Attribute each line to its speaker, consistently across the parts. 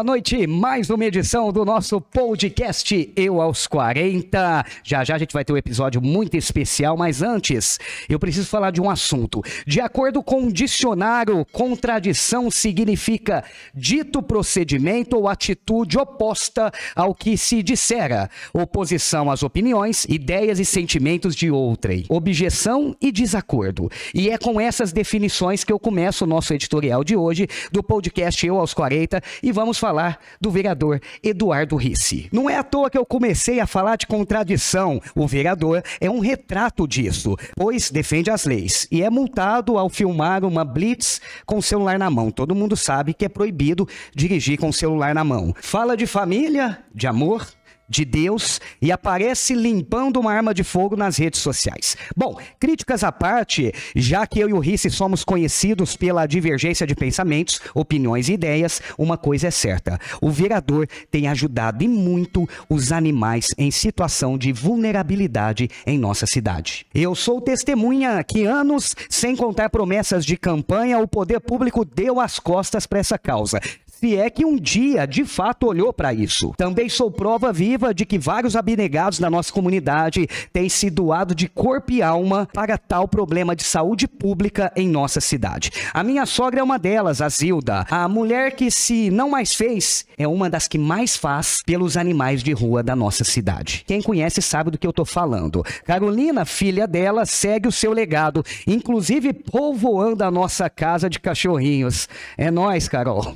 Speaker 1: Boa noite. Mais uma edição do nosso podcast Eu aos 40. Já já a gente vai ter um episódio muito especial, mas antes eu preciso falar de um assunto. De acordo com o dicionário, contradição significa dito procedimento ou atitude oposta ao que se dissera, oposição às opiniões, ideias e sentimentos de outrem, objeção e desacordo. E é com essas definições que eu começo o nosso editorial de hoje do podcast Eu aos 40 e vamos falar do vereador Eduardo Risse. Não é à toa que eu comecei a falar de contradição. O vereador é um retrato disso, pois defende as leis e é multado ao filmar uma blitz com o celular na mão. Todo mundo sabe que é proibido dirigir com o celular na mão. Fala de família, de amor, de Deus e aparece limpando uma arma de fogo nas redes sociais. Bom, críticas à parte, já que eu e o Risse somos conhecidos pela divergência de pensamentos, opiniões e ideias, uma coisa é certa: o vereador tem ajudado e muito os animais em situação de vulnerabilidade em nossa cidade. Eu sou testemunha que anos, sem contar promessas de campanha, o poder público deu as costas para essa causa se é que um dia de fato olhou para isso. Também sou prova viva de que vários abnegados da nossa comunidade têm se doado de corpo e alma para tal problema de saúde pública em nossa cidade. A minha sogra é uma delas, a Zilda. A mulher que se não mais fez é uma das que mais faz pelos animais de rua da nossa cidade. Quem conhece sabe do que eu tô falando. Carolina, filha dela, segue o seu legado, inclusive povoando a nossa casa de cachorrinhos. É nós, Carol.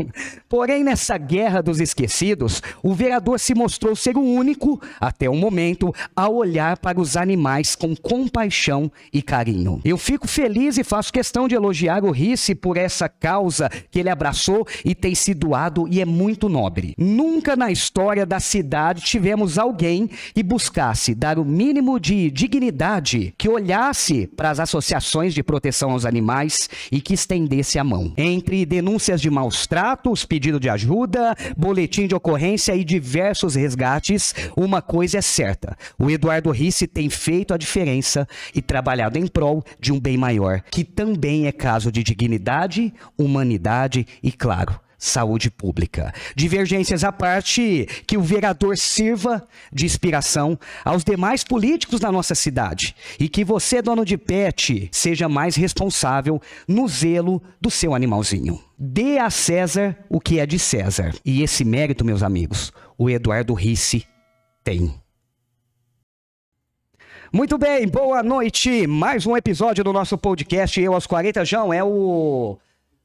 Speaker 1: Porém, nessa guerra dos esquecidos, o vereador se mostrou ser o único, até o momento, a olhar para os animais com compaixão e carinho. Eu fico feliz e faço questão de elogiar o Risse por essa causa que ele abraçou e tem se doado e é muito nobre. Nunca na história da cidade tivemos alguém que buscasse dar o mínimo de dignidade, que olhasse para as associações de proteção aos animais e que estendesse a mão. Entre denúncias de maus tratos, pedidos pedido de ajuda, boletim de ocorrência e diversos resgates, uma coisa é certa: o Eduardo Risse tem feito a diferença e trabalhado em prol de um bem maior, que também é caso de dignidade, humanidade e, claro, saúde pública. Divergências à parte, que o vereador sirva de inspiração aos demais políticos da nossa cidade e que você, dono de pet, seja mais responsável no zelo do seu animalzinho. Dê a César o que é de César. E esse mérito, meus amigos, o Eduardo Risse tem. Muito bem, boa noite. Mais um episódio do nosso podcast Eu aos 40. João, é o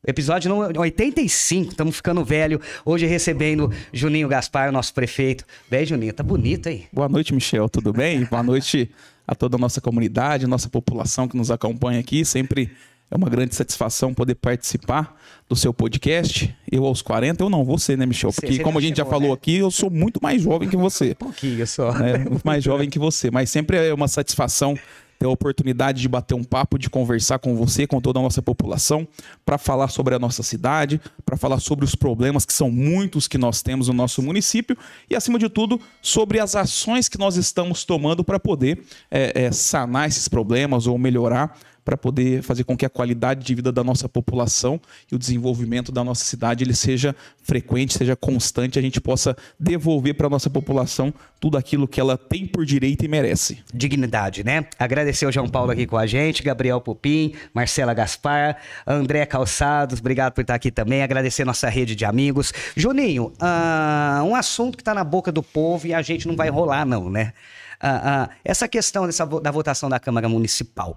Speaker 1: Episódio 85, estamos ficando velho. Hoje recebendo Juninho Gaspar, nosso prefeito. Bem, Juninho, tá bonito aí.
Speaker 2: Boa noite, Michel, tudo bem? Boa noite a toda a nossa comunidade, nossa população que nos acompanha aqui. Sempre é uma grande satisfação poder participar do seu podcast. Eu aos 40, eu não, você, né, Michel? Porque, você como a gente chegou, já falou né? aqui, eu sou muito mais jovem que você.
Speaker 1: Um pouquinho só.
Speaker 2: É, muito mais jovem que você. Mas sempre é uma satisfação ter a oportunidade de bater um papo, de conversar com você, com toda a nossa população, para falar sobre a nossa cidade, para falar sobre os problemas que são muitos que nós temos no nosso município e, acima de tudo, sobre as ações que nós estamos tomando para poder é, é, sanar esses problemas ou melhorar para poder fazer com que a qualidade de vida da nossa população e o desenvolvimento da nossa cidade ele seja frequente, seja constante, a gente possa devolver para a nossa população tudo aquilo que ela tem por direito e merece.
Speaker 1: Dignidade, né? Agradecer o João Paulo aqui com a gente, Gabriel Pupim, Marcela Gaspar, André Calçados, obrigado por estar aqui também. Agradecer nossa rede de amigos. Juninho, uh, um assunto que está na boca do povo e a gente não vai rolar, não, né? Uh, uh, essa questão dessa, da votação da Câmara Municipal.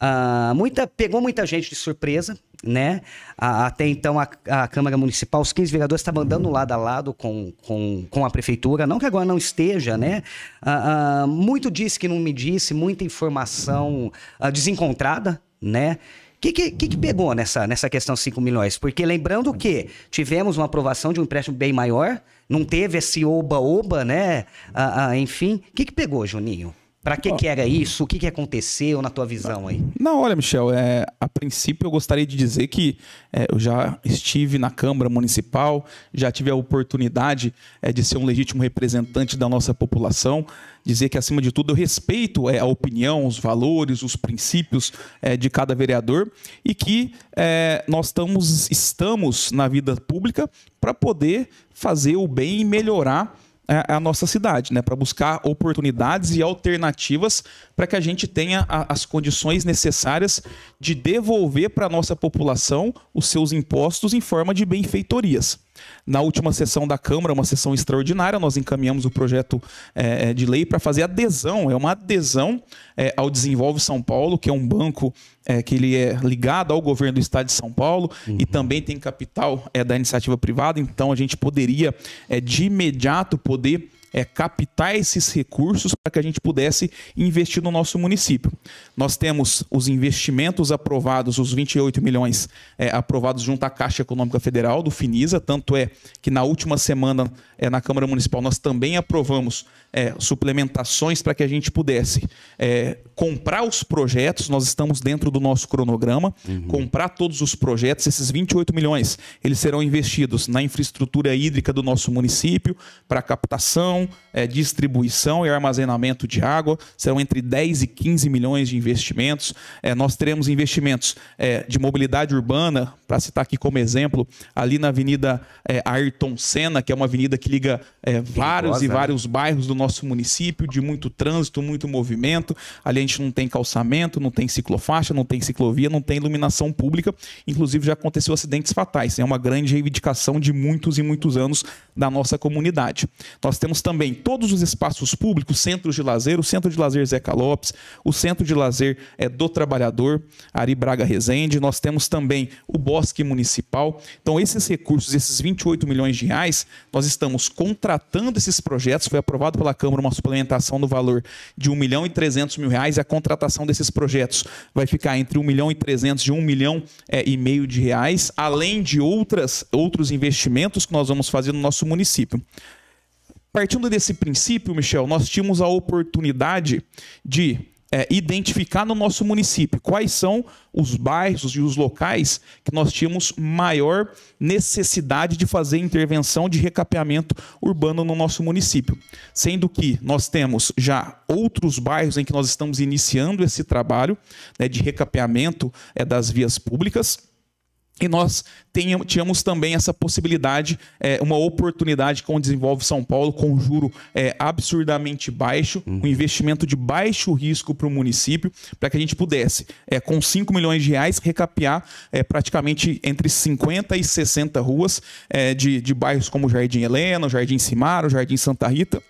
Speaker 1: Uh, muita, pegou muita gente de surpresa, né? Uh, até então a, a, Câmara Municipal, os 15 vereadores estavam andando lado a lado com, com, com a prefeitura, não que agora não esteja, né? Uh, muito disse que não me disse, muita informação desencontrada, né? O que, que, que, pegou nessa, nessa questão 5 milhões? Porque lembrando que tivemos uma aprovação de um empréstimo bem maior, não teve esse oba-oba, né? enfim, o que, que pegou, Juninho? Para que, que era isso? O que, que aconteceu na tua visão aí?
Speaker 2: Não, olha, Michel, é, a princípio eu gostaria de dizer que é, eu já estive na Câmara Municipal, já tive a oportunidade é, de ser um legítimo representante da nossa população, dizer que, acima de tudo, eu respeito é, a opinião, os valores, os princípios é, de cada vereador e que é, nós estamos, estamos na vida pública para poder fazer o bem e melhorar a, a nossa cidade, né? Para buscar oportunidades e alternativas para que a gente tenha a, as condições necessárias de devolver para a nossa população os seus impostos em forma de benfeitorias. Na última sessão da Câmara, uma sessão extraordinária, nós encaminhamos o projeto é, de lei para fazer adesão, é uma adesão é, ao Desenvolve São Paulo, que é um banco é, que ele é ligado ao governo do estado de São Paulo uhum. e também tem capital é, da iniciativa privada, então a gente poderia é, de imediato poder é, captar esses recursos para que a gente pudesse investir no nosso município. Nós temos os investimentos aprovados, os 28 milhões é, aprovados junto à Caixa Econômica Federal, do Finisa, tanto é que na última semana é, na Câmara Municipal nós também aprovamos é, suplementações para que a gente pudesse é, comprar os projetos, nós estamos dentro do nosso cronograma, uhum. comprar todos os projetos, esses 28 milhões, eles serão investidos na infraestrutura hídrica do nosso município, para captação, é, distribuição e armazenamento de água, serão entre 10 e 15 milhões de investimentos. É, nós teremos investimentos é, de mobilidade urbana, para citar aqui como exemplo, ali na Avenida é, Ayrton Senna, que é uma avenida que liga é, vários e né? vários bairros do nosso município, de muito trânsito, muito movimento. Ali a gente não tem calçamento, não tem ciclofaixa, não tem ciclovia, não tem iluminação pública. Inclusive já aconteceu acidentes fatais. É uma grande reivindicação de muitos e muitos anos da nossa comunidade. Nós temos também todos os espaços públicos, centros de lazer, o Centro de Lazer Zeca Lopes, o Centro de Lazer é, do Trabalhador, Ari Braga Rezende. Nós temos também o Bosque Municipal. Então, esses recursos, esses 28 milhões de reais, nós estamos contratando esses projetos. Foi aprovado pela Câmara uma suplementação no valor de 1 milhão e 300 mil reais e a contratação desses projetos vai ficar entre 1 milhão e 300 e 1 milhão é, e meio de reais, além de outras, outros investimentos que nós vamos fazer no nosso município. Partindo desse princípio, Michel, nós tínhamos a oportunidade de é, identificar no nosso município quais são os bairros e os locais que nós tínhamos maior necessidade de fazer intervenção de recapeamento urbano no nosso município. Sendo que nós temos já outros bairros em que nós estamos iniciando esse trabalho né, de recapeamento é, das vias públicas e nós tínhamos também essa possibilidade, é, uma oportunidade com o Desenvolve São Paulo, com juro é, absurdamente baixo, uhum. um investimento de baixo risco para o município, para que a gente pudesse, é, com 5 milhões de reais, recapear praticamente entre 50 e 60 ruas de, de bairros como Jardim Helena, Jardim Simaro, Jardim Santa Rita,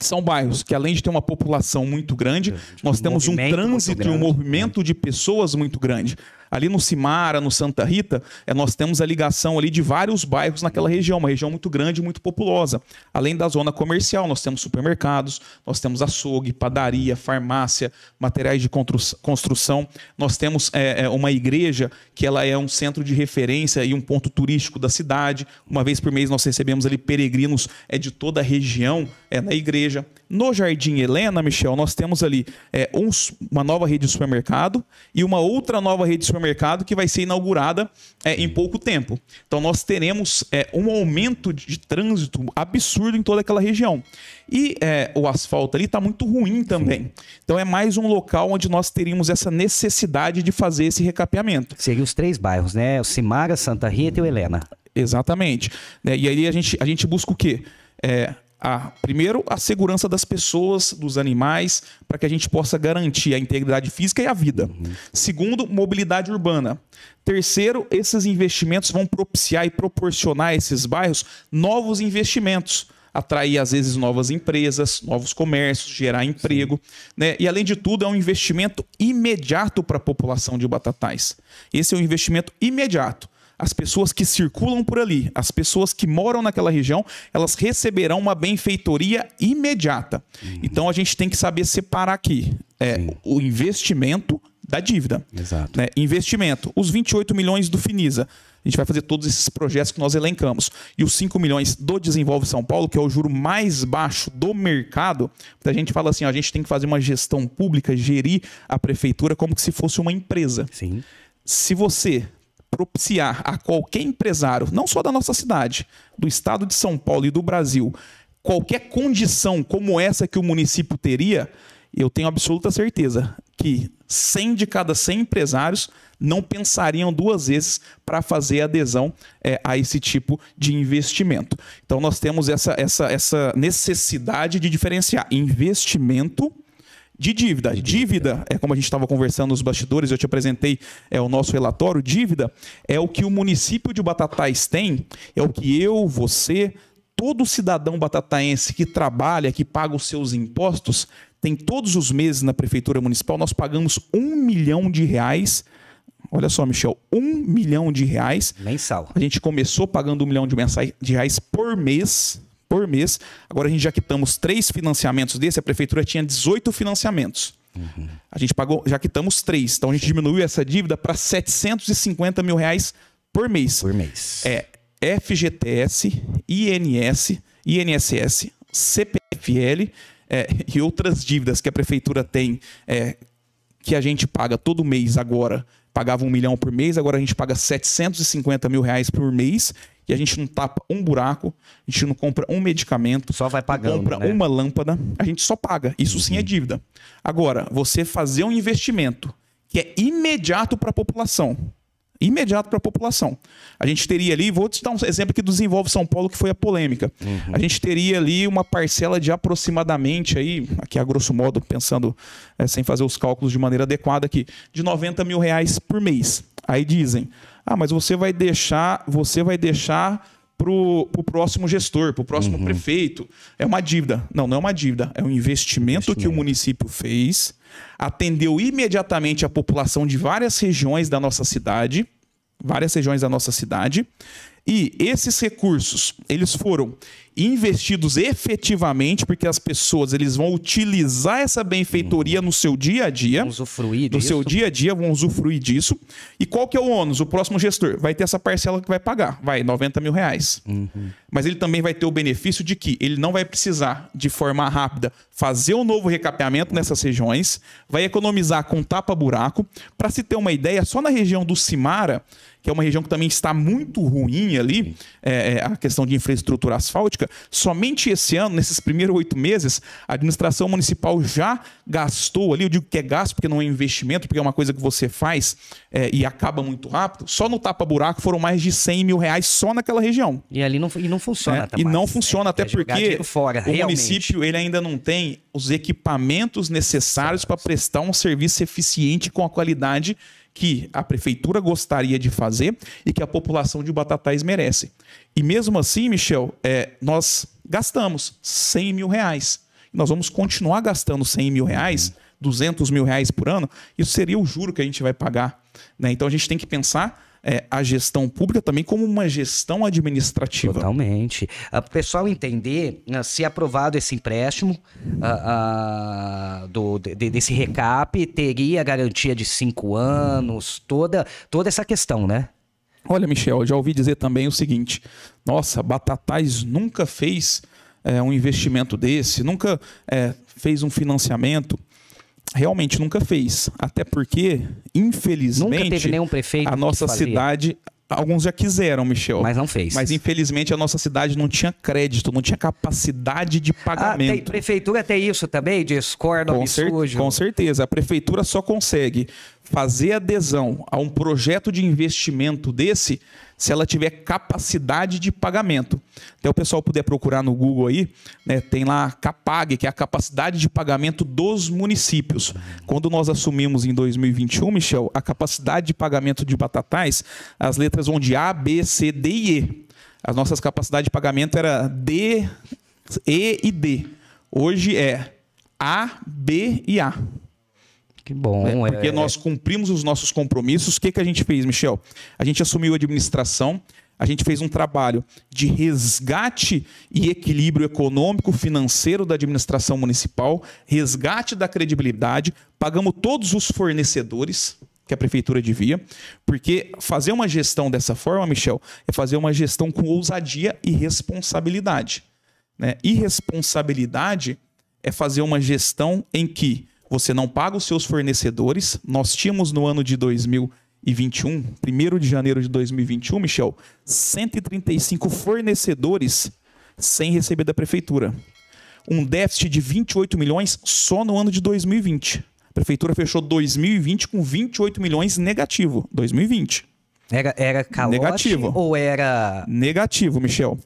Speaker 2: são bairros que, além de ter uma população muito grande, nós temos um trânsito e um movimento de pessoas muito grande. Ali no Cimara, no Santa Rita, é, nós temos a ligação ali de vários bairros naquela região, uma região muito grande muito populosa. Além da zona comercial, nós temos supermercados, nós temos açougue, padaria, farmácia, materiais de construção. Nós temos é, é, uma igreja que ela é um centro de referência e um ponto turístico da cidade. Uma vez por mês nós recebemos ali peregrinos é, de toda a região é, na igreja. No Jardim Helena, Michel, nós temos ali é, uma nova rede de supermercado e uma outra nova rede de supermercado que vai ser inaugurada é, em pouco tempo. Então nós teremos é, um aumento de trânsito absurdo em toda aquela região. E é, o asfalto ali está muito ruim também. Então é mais um local onde nós teríamos essa necessidade de fazer esse recapeamento.
Speaker 1: Seria os três bairros, né? O Simara, Santa Rita e o Helena.
Speaker 2: Exatamente. Né, e aí a gente, a gente busca o quê? É, a, primeiro, a segurança das pessoas, dos animais, para que a gente possa garantir a integridade física e a vida. Uhum. Segundo, mobilidade urbana. Terceiro, esses investimentos vão propiciar e proporcionar a esses bairros novos investimentos atrair às vezes novas empresas, novos comércios, gerar emprego, né? E além de tudo é um investimento imediato para a população de Batatais. Esse é um investimento imediato as pessoas que circulam por ali, as pessoas que moram naquela região, elas receberão uma benfeitoria imediata. Uhum. Então a gente tem que saber separar aqui é, o investimento da dívida.
Speaker 1: Exato.
Speaker 2: Né? Investimento, os 28 milhões do Finisa. A gente vai fazer todos esses projetos que nós elencamos. E os 5 milhões do Desenvolve São Paulo, que é o juro mais baixo do mercado. A gente fala assim, ó, a gente tem que fazer uma gestão pública, gerir a prefeitura como se fosse uma empresa.
Speaker 1: Sim.
Speaker 2: Se você propiciar a qualquer empresário, não só da nossa cidade, do estado de São Paulo e do Brasil, qualquer condição como essa que o município teria, eu tenho absoluta certeza que 100 de cada 100 empresários não pensariam duas vezes para fazer adesão é, a esse tipo de investimento. Então, nós temos essa, essa, essa necessidade de diferenciar investimento de dívida. dívida. é como a gente estava conversando nos bastidores, eu te apresentei é, o nosso relatório. Dívida é o que o município de Batatais tem, é o que eu, você, todo cidadão batataense que trabalha, que paga os seus impostos, tem todos os meses na prefeitura municipal, nós pagamos um milhão de reais. Olha só, Michel, um milhão de reais.
Speaker 1: Mensal.
Speaker 2: A gente começou pagando um milhão de, de reais por mês. Por mês. Agora a gente já quitamos três financiamentos desse, a prefeitura tinha 18 financiamentos. Uhum. A gente pagou, já quitamos três. Então a gente diminuiu essa dívida para 750 mil reais por mês.
Speaker 1: Por mês.
Speaker 2: É FGTS, INS, INSS, CPFL é, e outras dívidas que a prefeitura tem, é, que a gente paga todo mês agora, pagava um milhão por mês, agora a gente paga 750 mil reais por mês e a gente não tapa um buraco, a gente não compra um medicamento,
Speaker 1: só vai pagando,
Speaker 2: compra
Speaker 1: né?
Speaker 2: uma lâmpada, a gente só paga. Isso sim é uhum. dívida. Agora, você fazer um investimento que é imediato para a população, imediato para a população. A gente teria ali, vou te dar um exemplo do Desenvolve São Paulo, que foi a polêmica. Uhum. A gente teria ali uma parcela de aproximadamente, aí, aqui a grosso modo, pensando é, sem fazer os cálculos de maneira adequada aqui, de 90 mil reais por mês. Aí dizem, ah, mas você vai deixar, você vai deixar para o próximo gestor, para o próximo uhum. prefeito. É uma dívida. Não, não é uma dívida. É um investimento, investimento, que o município fez, atendeu imediatamente a população de várias regiões da nossa cidade, várias regiões da nossa cidade, e esses recursos, eles foram investidos efetivamente, porque as pessoas eles vão utilizar essa benfeitoria no seu dia a dia. Vão
Speaker 1: usufruir
Speaker 2: disso. No seu dia a dia, vão usufruir disso. E qual que é o ônus? O próximo gestor vai ter essa parcela que vai pagar. Vai, 90 mil reais. Uhum. Mas ele também vai ter o benefício de que ele não vai precisar, de forma rápida, fazer um novo recapeamento nessas regiões, vai economizar com tapa-buraco. Para se ter uma ideia, só na região do Cimara, que é uma região que também está muito ruim ali, é, é, a questão de infraestrutura asfáltica, somente esse ano, nesses primeiros oito meses, a administração municipal já gastou ali, eu digo que é gasto porque não é investimento, porque é uma coisa que você faz é, e acaba muito rápido, só no tapa-buraco foram mais de 100 mil reais só naquela região.
Speaker 1: E ali não, e não funciona.
Speaker 2: É, e não funciona, até porque fora, o realmente. município ele ainda não tem os equipamentos necessários para prestar um serviço eficiente com a qualidade que a prefeitura gostaria de fazer e que a população de Batatais merece. E mesmo assim, Michel, é, nós gastamos 100 mil reais. Nós vamos continuar gastando 100 mil reais, 200 mil reais por ano. Isso seria o juro que a gente vai pagar. Né? Então a gente tem que pensar é, a gestão pública também como uma gestão administrativa.
Speaker 1: Totalmente. Ah, o pessoal entender, ah, se aprovado esse empréstimo uh, uh, do, de, desse recap, teria garantia de cinco anos, toda, toda essa questão, né?
Speaker 2: Olha, Michel, eu já ouvi dizer também o seguinte: nossa, Batatais nunca fez é, um investimento desse, nunca é, fez um financiamento realmente nunca fez. Até porque, infelizmente,
Speaker 1: nunca teve nenhum prefeito
Speaker 2: a nossa cidade Alguns já quiseram, Michel.
Speaker 1: Mas não fez.
Speaker 2: Mas infelizmente a nossa cidade não tinha crédito, não tinha capacidade de pagamento. Ah, tem,
Speaker 1: prefeitura tem isso também? Discordo com cer
Speaker 2: Com certeza. A prefeitura só consegue fazer adesão a um projeto de investimento desse se ela tiver capacidade de pagamento. Até o pessoal puder procurar no Google aí, né, tem lá Capag, que é a capacidade de pagamento dos municípios. Quando nós assumimos em 2021, Michel, a capacidade de pagamento de Batatais, as letras vão de A, B, C, D e E. As nossas capacidades de pagamento era D, E e D. Hoje é A, B e A.
Speaker 1: Que bom.
Speaker 2: Né? Porque é... nós cumprimos os nossos compromissos. O que, que a gente fez, Michel? A gente assumiu a administração, a gente fez um trabalho de resgate e equilíbrio econômico, financeiro da administração municipal, resgate da credibilidade, pagamos todos os fornecedores que a prefeitura devia, porque fazer uma gestão dessa forma, Michel, é fazer uma gestão com ousadia e responsabilidade. Né? Irresponsabilidade é fazer uma gestão em que você não paga os seus fornecedores. Nós tínhamos no ano de 2021, 1 de janeiro de 2021, Michel, 135 fornecedores sem receber da prefeitura. Um déficit de 28 milhões só no ano de 2020. A prefeitura fechou 2020 com 28 milhões negativo. 2020.
Speaker 1: Era, era calote
Speaker 2: Negativo.
Speaker 1: ou era...
Speaker 2: Negativo, Michel.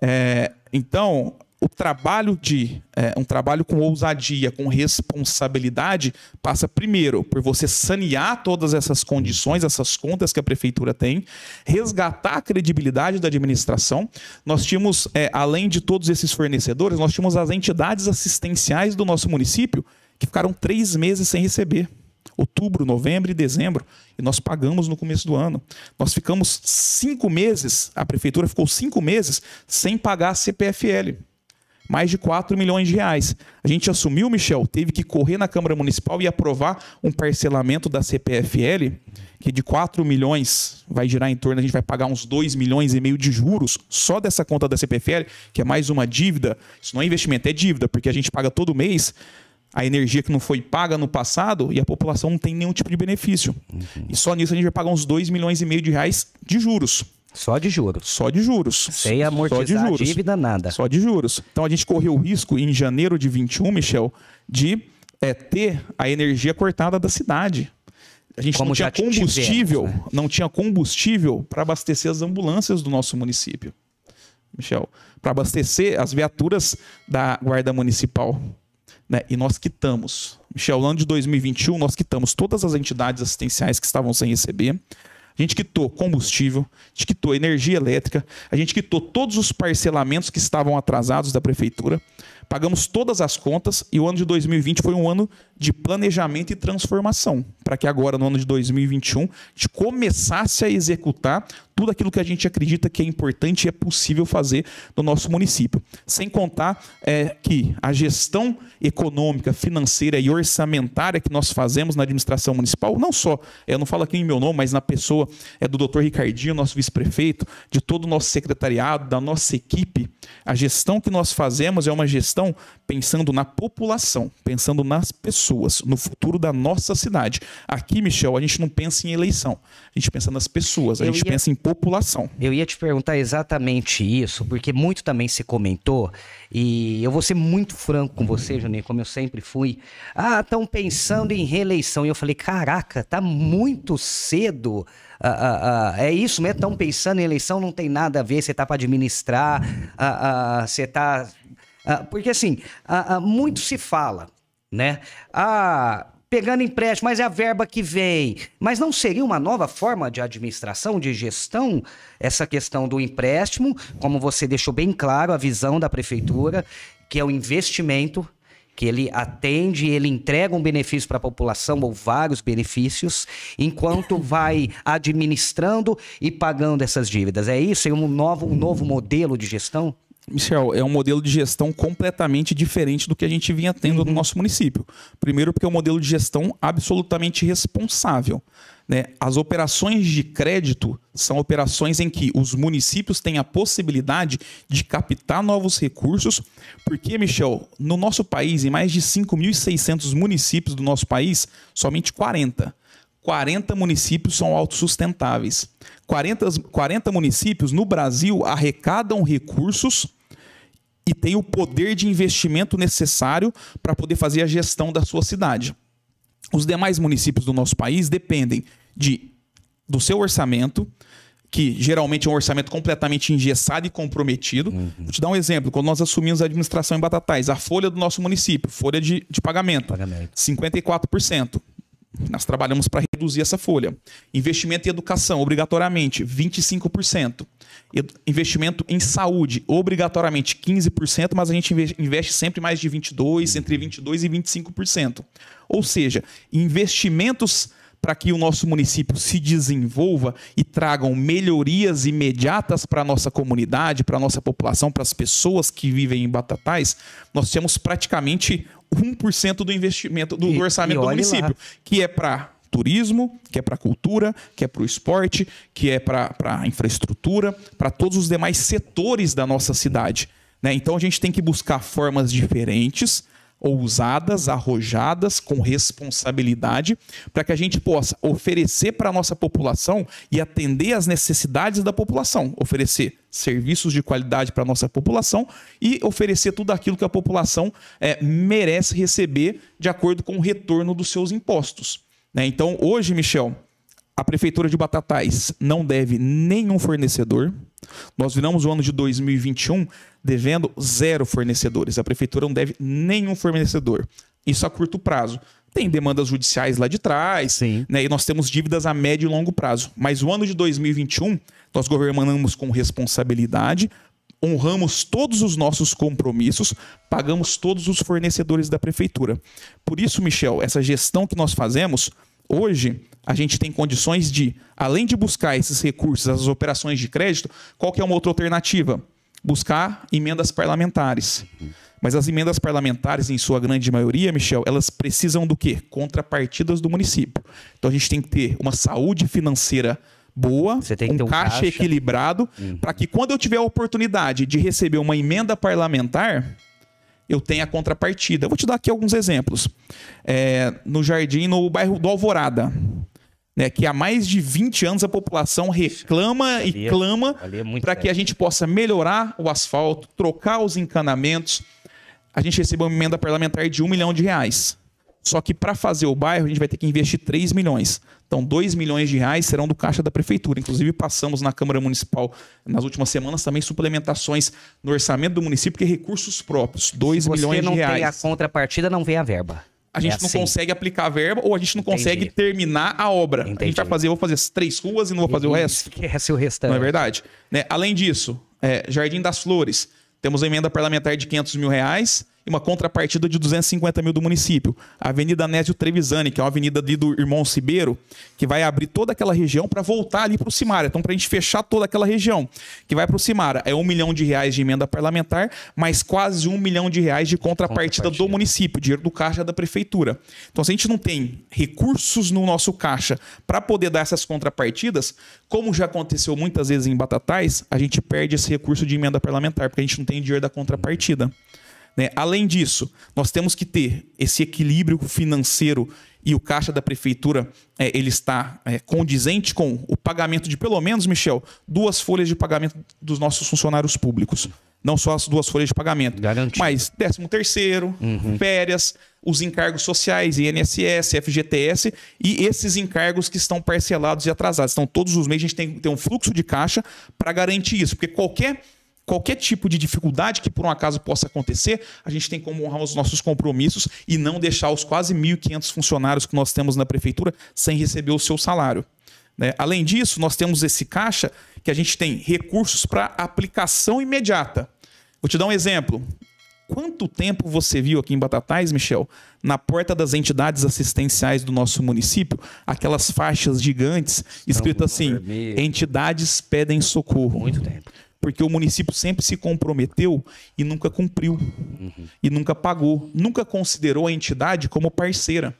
Speaker 2: É, então, o trabalho de é, um trabalho com ousadia, com responsabilidade, passa primeiro por você sanear todas essas condições, essas contas que a prefeitura tem, resgatar a credibilidade da administração. Nós tínhamos, é, além de todos esses fornecedores, nós tínhamos as entidades assistenciais do nosso município que ficaram três meses sem receber. Outubro, novembro e dezembro. E nós pagamos no começo do ano. Nós ficamos cinco meses, a prefeitura ficou cinco meses sem pagar a CPFL. Mais de 4 milhões de reais. A gente assumiu, Michel, teve que correr na Câmara Municipal e aprovar um parcelamento da CPFL, que de 4 milhões vai girar em torno, a gente vai pagar uns 2 milhões e meio de juros só dessa conta da CPFL, que é mais uma dívida. Isso não é investimento, é dívida, porque a gente paga todo mês a energia que não foi paga no passado e a população não tem nenhum tipo de benefício. Uhum. E só nisso a gente vai pagar uns 2 milhões e meio de reais de juros.
Speaker 1: Só de juros.
Speaker 2: Só de juros.
Speaker 1: Sem amortizar Só de juros. dívida, nada.
Speaker 2: Só de juros. Então a gente correu o risco em janeiro de 21, Michel, de é, ter a energia cortada da cidade. A gente Como não tinha combustível, tivemos, né? não tinha combustível para abastecer as ambulâncias do nosso município. Michel, para abastecer as viaturas da Guarda Municipal. Né? E nós quitamos. Michel, no ano de 2021, nós quitamos todas as entidades assistenciais que estavam sem receber. A gente quitou combustível, a gente quitou energia elétrica, a gente quitou todos os parcelamentos que estavam atrasados da prefeitura, pagamos todas as contas e o ano de 2020 foi um ano de planejamento e transformação, para que agora, no ano de 2021, a gente começasse a executar tudo aquilo que a gente acredita que é importante e é possível fazer no nosso município. Sem contar é, que a gestão econômica, financeira e orçamentária que nós fazemos na administração municipal, não só, eu não falo aqui em meu nome, mas na pessoa é do Dr. Ricardinho, nosso vice-prefeito, de todo o nosso secretariado, da nossa equipe, a gestão que nós fazemos é uma gestão pensando na população, pensando nas pessoas, no futuro da nossa cidade. Aqui, Michel, a gente não pensa em eleição, a gente pensa nas pessoas, a gente ia, pensa em população.
Speaker 1: Eu ia te perguntar exatamente isso, porque muito também se comentou, e eu vou ser muito franco com você, Juninho, como eu sempre fui. Ah, estão pensando em reeleição. E eu falei, caraca, tá muito cedo. Ah, ah, ah, é isso mesmo? Estão pensando em eleição, não tem nada a ver, você tá para administrar, ah, ah, você tá ah, porque assim, muito se fala, né? Ah, pegando empréstimo, mas é a verba que vem. Mas não seria uma nova forma de administração, de gestão, essa questão do empréstimo, como você deixou bem claro, a visão da prefeitura, que é o investimento, que ele atende, ele entrega um benefício para a população ou vários benefícios, enquanto vai administrando e pagando essas dívidas. É isso? É um novo, um novo modelo de gestão?
Speaker 2: Michel, é um modelo de gestão completamente diferente do que a gente vinha tendo uhum. no nosso município. Primeiro, porque é um modelo de gestão absolutamente responsável. Né? As operações de crédito são operações em que os municípios têm a possibilidade de captar novos recursos, porque, Michel, no nosso país, em mais de 5.600 municípios do nosso país, somente 40 40 municípios são autossustentáveis. 40, 40 municípios no Brasil arrecadam recursos e tem o poder de investimento necessário para poder fazer a gestão da sua cidade. Os demais municípios do nosso país dependem de do seu orçamento, que geralmente é um orçamento completamente engessado e comprometido. Uhum. Vou te dar um exemplo. Quando nós assumimos a administração em Batatais, a folha do nosso município, folha de, de pagamento, pagamento, 54%. Nós trabalhamos para reduzir essa folha. Investimento em educação, obrigatoriamente, 25%. Investimento em saúde, obrigatoriamente 15%, mas a gente investe sempre mais de 22%, entre 22% e 25%. Ou seja, investimentos para que o nosso município se desenvolva e tragam melhorias imediatas para a nossa comunidade, para a nossa população, para as pessoas que vivem em Batatais, nós temos praticamente 1% do investimento do,
Speaker 1: E-
Speaker 2: do orçamento do município,
Speaker 1: lá.
Speaker 2: que é para turismo, que é para cultura, que é para o esporte, que é para a infraestrutura, para todos os demais setores da nossa cidade. né? Então a gente tem que buscar formas diferentes, ousadas, arrojadas, com responsabilidade, para que a gente possa oferecer para a nossa população e atender às necessidades da população, oferecer serviços de qualidade para a nossa população e oferecer tudo aquilo que a população eh, merece receber de acordo com o retorno dos seus impostos. né? Então, hoje, Michel, a Prefeitura de Batatais não deve nenhum fornecedor. Nós viramos o ano de 2021 devendo zero fornecedores. A Prefeitura não deve nenhum fornecedor. Isso a curto prazo. Tem demandas judiciais lá de trás,
Speaker 1: Sim.
Speaker 2: né? e nós temos dívidas a médio e longo prazo. Mas o ano de 2021, nós governamos com responsabilidade, honramos todos os nossos compromissos, pagamos todos os fornecedores da prefeitura. Por isso, Michel, essa gestão que nós fazemos, hoje a gente tem condições de, além de buscar esses recursos, as operações de crédito, qual que é uma outra alternativa? Buscar emendas parlamentares. Mas as emendas parlamentares, em sua grande maioria, Michel, elas precisam do quê? Contrapartidas do município. Então a gente tem que ter uma saúde financeira boa, um
Speaker 1: um
Speaker 2: caixa,
Speaker 1: caixa.
Speaker 2: equilibrado, para que quando eu tiver a oportunidade de receber uma emenda parlamentar, eu tenha a contrapartida. Eu vou te dar aqui alguns exemplos. É, no Jardim, no bairro do Alvorada, né, que há mais de 20 anos a população reclama e
Speaker 1: é-
Speaker 2: clama
Speaker 1: é
Speaker 2: para que a gente possa melhorar o asfalto, trocar os encanamentos. A gente recebeu uma emenda parlamentar de um milhão de reais. Só que para fazer o bairro, a gente vai ter que investir 3 milhões. Então, 2 milhões de reais serão do caixa da prefeitura. Inclusive, passamos na Câmara Municipal nas últimas semanas também suplementações no orçamento do município, que é recursos próprios. 2
Speaker 1: Se
Speaker 2: milhões
Speaker 1: você não
Speaker 2: de reais.
Speaker 1: tem a contrapartida, não vem a verba.
Speaker 2: A gente
Speaker 1: É
Speaker 2: não
Speaker 1: assim.
Speaker 2: consegue aplicar a verba ou a gente não
Speaker 1: Entendi.
Speaker 2: consegue terminar a obra. A gente
Speaker 1: Entendi.
Speaker 2: vai fazer, eu vou fazer as três ruas e não vou fazer o resto.
Speaker 1: Esquece o restante.
Speaker 2: Não é verdade? Né? Além disso, é, Jardim das Flores, temos emenda parlamentar de 500 mil reais e uma contrapartida de 250 mil do município. A Avenida Nésio Trevisani, que é uma avenida ali do Irmão Cibeiro, que vai abrir toda aquela região para voltar ali para o Cimara. Então, para a gente fechar toda aquela região, que vai para o Cimara, é um milhão de reais de emenda parlamentar, mais quase um milhão de reais de contrapartida, do
Speaker 1: Contrapartida.
Speaker 2: município, dinheiro do caixa da prefeitura. Então, se a gente não tem recursos no nosso caixa para poder dar essas contrapartidas, como já aconteceu muitas vezes em Batatais, a gente perde esse recurso de emenda parlamentar, porque a gente não tem dinheiro da contrapartida. Né? Além disso, nós temos que ter esse equilíbrio financeiro e o caixa da prefeitura é, ele está é, condizente com o pagamento de pelo menos, Michel, duas folhas de pagamento dos nossos funcionários públicos. Não só as duas folhas de pagamento,
Speaker 1: Garantido.
Speaker 2: mas 13 terceiro, férias, os encargos sociais, INSS, FGTS e esses encargos que estão parcelados e atrasados. Então, todos os meses a gente tem que ter um fluxo de caixa para garantir isso, porque qualquer qualquer tipo de dificuldade que por um acaso possa acontecer, a gente tem como honrar os nossos compromissos e não deixar os quase 1.500 funcionários que nós temos na prefeitura sem receber o seu salário. né? Além disso, nós temos esse caixa que a gente tem recursos para aplicação imediata. Vou te dar um exemplo. Quanto tempo você viu aqui em Batatais, Michel, na porta das entidades assistenciais do nosso município, aquelas faixas gigantes escrito assim:
Speaker 1: vermelho.
Speaker 2: entidades pedem socorro
Speaker 1: Muito tempo.
Speaker 2: Porque o município sempre se comprometeu e nunca cumpriu e nunca pagou, nunca considerou a entidade como parceira.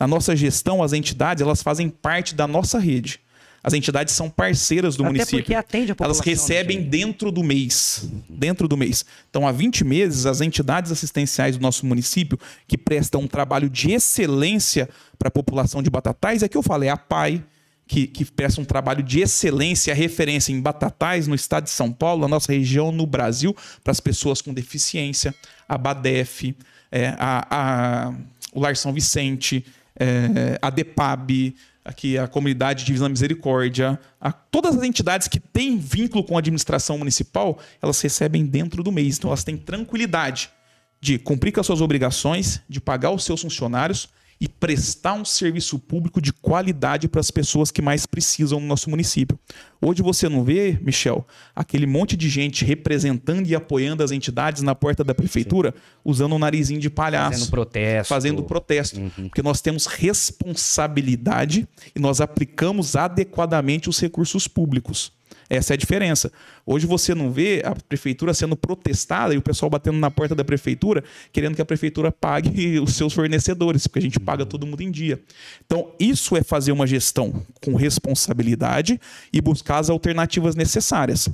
Speaker 2: Na nossa gestão, as entidades elas fazem parte da nossa rede. As entidades são parceiras do
Speaker 1: Até
Speaker 2: município.
Speaker 1: porque atende a
Speaker 2: Elas
Speaker 1: população,
Speaker 2: recebem
Speaker 1: né, gente?
Speaker 2: dentro do mês. Dentro do mês. Então, há 20 meses, as entidades assistenciais do nosso município, que prestam um trabalho de excelência para a população de Batatais, é que eu falei, a PAI, que, que presta um trabalho de excelência, referência em Batatais, no estado de São Paulo, na nossa região, no Brasil, para as pessoas com deficiência, a BADEF, é, a, a- o Lar São Vicente, é, a DEPAB, aqui a Comunidade de Misericórdia, a- todas as entidades que têm vínculo com a administração municipal, elas recebem dentro do mês. Então elas têm tranquilidade de cumprir com as suas obrigações, de pagar os seus funcionários e prestar um serviço público de qualidade para as pessoas que mais precisam no nosso município. Hoje você não vê, Michel, aquele monte de gente representando e apoiando as entidades na porta da prefeitura, Sim. usando um narizinho de palhaço.
Speaker 1: Fazendo protesto.
Speaker 2: Fazendo protesto. Uhum. Porque nós temos responsabilidade e nós aplicamos adequadamente os recursos públicos. Essa é a diferença. Hoje você não vê a prefeitura sendo protestada e o pessoal batendo na porta da prefeitura querendo que a prefeitura pague os seus fornecedores, porque a gente paga todo mundo em dia. Então, isso é fazer uma gestão com responsabilidade e buscar as alternativas necessárias.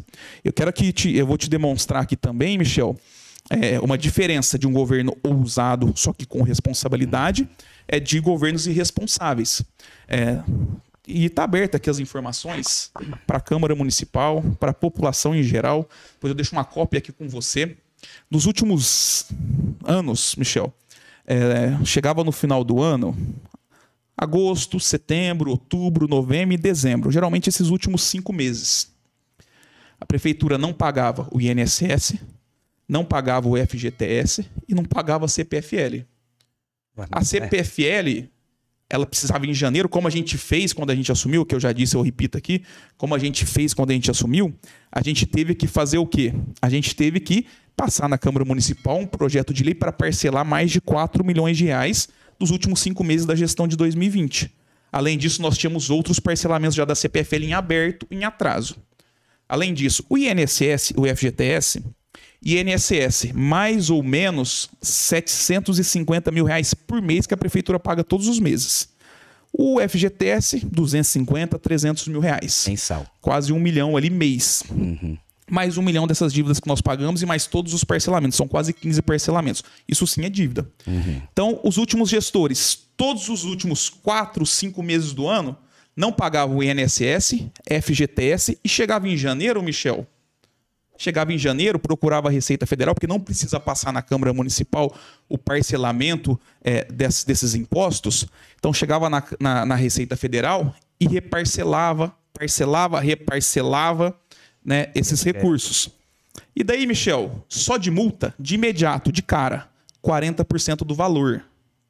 Speaker 2: Eu quero que te, eu vou te demonstrar aqui também, Michel, é, uma diferença de um governo ousado, só que com responsabilidade, é de governos irresponsáveis. É, e está aberta aqui as informações para a Câmara Municipal, para a população em geral. Depois eu deixo uma cópia aqui com você. Nos últimos anos, Michel, é, chegava no final do ano, agosto, setembro, outubro, novembro e dezembro, geralmente esses últimos cinco meses. A prefeitura não pagava o INSS, não pagava o FGTS e não pagava a CPFL. A CPFL ela precisava em janeiro, como a gente fez quando a gente assumiu, que eu já disse, eu repito aqui, como a gente fez quando a gente assumiu, a gente teve que fazer o quê? A gente teve que passar na Câmara Municipal um projeto de lei para parcelar mais de 4 milhões de reais dos últimos cinco meses da gestão de 2020. Além disso, nós tínhamos outros parcelamentos já da CPFL em aberto, em atraso. Além disso, o INSS, o FGTS, INSS, mais ou menos 750 mil reais por mês que a prefeitura paga todos os meses. O FGTS, 250, 300 mil reais.
Speaker 1: Mensal.
Speaker 2: Quase um milhão ali mês. Uhum. Mais um milhão dessas dívidas que nós pagamos e mais todos os parcelamentos. São quase 15 parcelamentos. Isso sim é dívida. Uhum. Então, os últimos gestores, todos os últimos 4, 5 meses do ano, não pagavam o INSS, FGTS e chegava em janeiro, Michel, Chegava em janeiro, procurava a Receita Federal, porque não precisa passar na Câmara Municipal o parcelamento é, desses, desses, impostos. Então chegava na, na, na, Receita Federal e reparcelava, parcelava, reparcelava né, esses recursos. E daí, Michel, só de multa, de imediato, de cara, 40% do valor.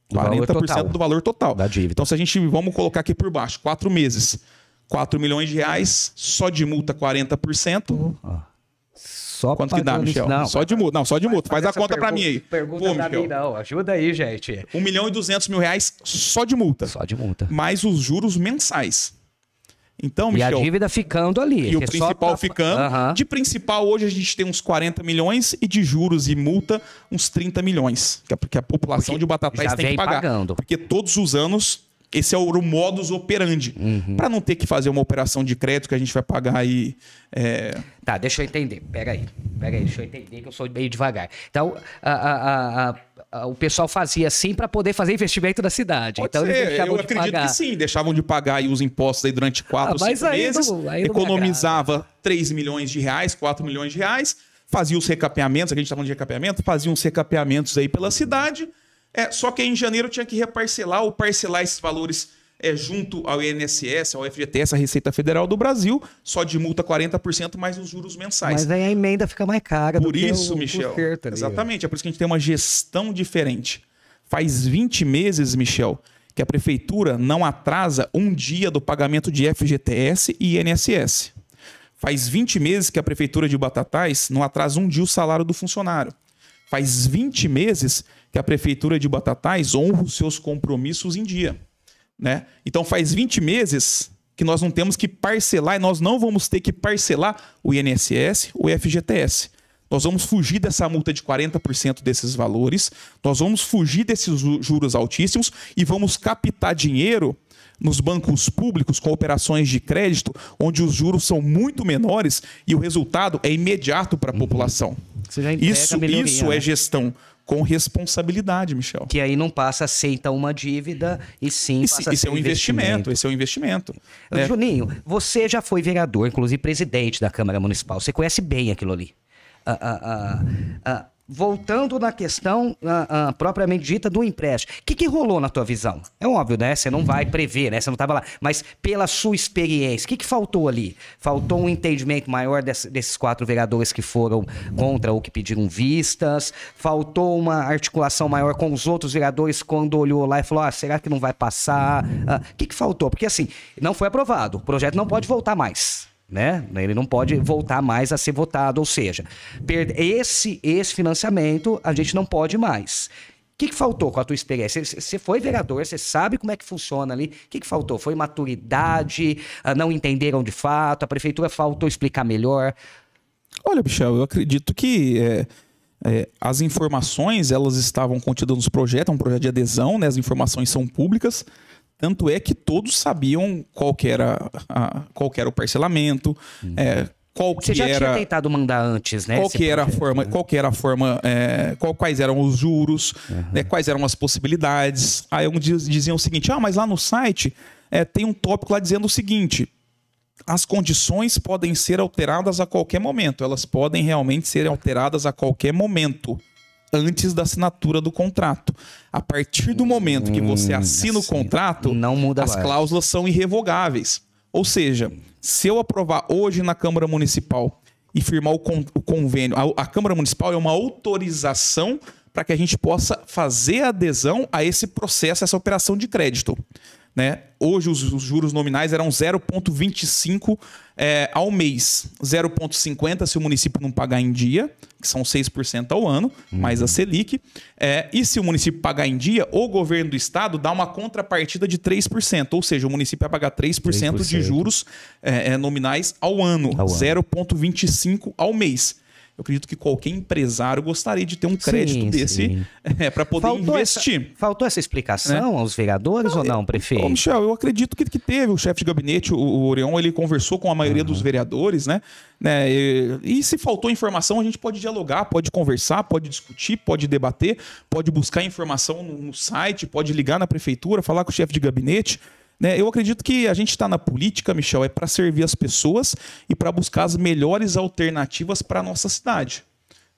Speaker 2: Do 40% valor do valor total.
Speaker 1: Da dívida.
Speaker 2: Então, se a gente, vamos colocar aqui por baixo, quatro meses, 4 milhões de reais, só de multa 40%. Uhum.
Speaker 1: Só
Speaker 2: Quanto que dá, Michel? Não, só de multa. Não, só de multa. Faz, faz a conta para mim aí.
Speaker 1: Pergunta Pô, pra Michel. mim, não. Ajuda aí, gente.
Speaker 2: 1 milhão e 200 mil reais só de multa.
Speaker 1: Só de multa.
Speaker 2: Mais os juros mensais. Então, Michel.
Speaker 1: E a dívida ficando ali.
Speaker 2: E o principal tá... ficando. Uhum. De principal, hoje a gente tem uns 40 milhões e de juros e multa, uns 30 milhões. Que a, população Porque de Batatais tem que pagar. Pagando. Porque todos os anos esse é o modus operandi. Uhum. Para não ter que fazer uma operação de crédito que a gente vai pagar aí. É...
Speaker 1: Tá, deixa eu entender. Pega aí. Pega aí, deixa eu entender que eu sou meio devagar. Então, a, a, a, o pessoal fazia assim para poder fazer investimento da cidade.
Speaker 2: Pode
Speaker 1: então,
Speaker 2: ser. eu acredito pagar. que sim, deixavam de pagar aí os impostos aí durante quatro, ah, cinco meses, não, economizava 3 milhões de reais, 4 milhões de reais, fazia os recapeamentos, a gente está falando de recapeamento, fazia uns recapeamentos aí pela cidade é, só que em janeiro tinha que reparcelar ou parcelar esses valores é, junto ao INSS, ao FGTS, a Receita Federal do Brasil, só de multa 40% mais os juros mensais.
Speaker 1: Mas aí a emenda fica mais cara
Speaker 2: por isso, o, Michel. Exatamente, é por isso que a gente tem uma gestão diferente. Faz 20 meses, Michel, que a prefeitura não atrasa um dia do pagamento de FGTS e INSS. Faz 20 meses que a prefeitura de Batatais não atrasa um dia o salário do funcionário. Faz 20 meses que a prefeitura de Batatais honra os seus compromissos em dia. Né? Então faz 20 meses que nós não temos que parcelar e nós não vamos ter que parcelar o INSS o FGTS. Nós vamos fugir dessa multa de 40% desses valores, nós vamos fugir desses juros altíssimos e vamos captar dinheiro nos bancos públicos com operações de crédito, onde os juros são muito menores e o resultado é imediato para a uhum. população. Isso, isso né? é gestão com responsabilidade, Michel.
Speaker 1: Que aí não passa a ser então uma dívida e sim
Speaker 2: passa
Speaker 1: isso, a
Speaker 2: ser é um investimento. investimento. Esse é um investimento.
Speaker 1: Né? Juninho, você já foi vereador, inclusive presidente da Câmara Municipal. Você conhece bem aquilo ali. Ah, ah, ah, voltando na questão uh, uh, propriamente dita do empréstimo, o que, que rolou na tua visão? É óbvio, né? Você não vai prever, né? Você não estava lá. Mas pela sua experiência, o que, que faltou ali? Faltou um entendimento maior desse, desses quatro vereadores que foram contra ou que pediram vistas? Faltou uma articulação maior com os outros vereadores quando olhou lá e falou: ah, será que não vai passar? O uh, que, que faltou? Porque assim, não foi aprovado. O projeto não pode voltar mais né? Ele não pode voltar mais a ser votado, ou seja, esse esse financiamento a gente não pode mais. O que, que, faltou com a tua experiência? Você foi vereador, você sabe como é que funciona ali. O que, que faltou? Foi maturidade? Ah, não entenderam de fato? A prefeitura faltou explicar melhor?
Speaker 2: Olha, Michel, eu acredito que é, é, as informações elas estavam contidas nos projetos, é um projeto de adesão, né? As informações são públicas. Tanto é que todos sabiam qual que era, a, qual que era o parcelamento, uhum. é, qual
Speaker 1: Você já
Speaker 2: era,
Speaker 1: tinha tentado mandar antes, né?
Speaker 2: Qual que era a forma, né? qual era a forma, é, qual, quais eram os juros, uhum. né, quais eram as possibilidades. Aí um diziam o seguinte: ah, mas lá no site é, tem um tópico lá dizendo o seguinte: as condições podem ser alteradas a qualquer momento. Elas podem realmente ser alteradas a qualquer momento antes da assinatura do contrato. A partir do momento que você hum, assina o contrato,
Speaker 1: não muda
Speaker 2: as
Speaker 1: mais.
Speaker 2: cláusulas são irrevogáveis. Ou seja, se eu aprovar hoje na Câmara Municipal e firmar o, con o convênio, a, a Câmara Municipal é uma autorização para que a gente possa fazer adesão a esse processo, essa operação de crédito. Né? Hoje os, os juros nominais eram 0,25 é, ao mês. 0,50 se o município não pagar em dia, que são 6% ao ano, uhum. mais a Selic. É, e se o município pagar em dia, o governo do estado dá uma contrapartida de 3%. Ou seja, o município vai pagar 3%, 3%. de juros é, é, nominais ao ano. Ao 0,25 ao mês. Eu acredito que qualquer empresário gostaria de ter um crédito sim, desse é, para poder faltou investir.
Speaker 1: Essa, faltou essa explicação né? aos vereadores não, ou não, prefeito? Ô,
Speaker 2: Michel, eu acredito que, que teve. O chefe de gabinete, o, o Orion, ele conversou com a maioria uhum. dos vereadores, né? né? E, e, se faltou informação, a gente pode dialogar, pode conversar, pode discutir, pode debater, pode buscar informação no, no site, pode ligar na prefeitura, falar com o chefe de gabinete. Né? Eu acredito que a gente está na política, Michel, é para servir as pessoas e para buscar as melhores alternativas para a nossa cidade.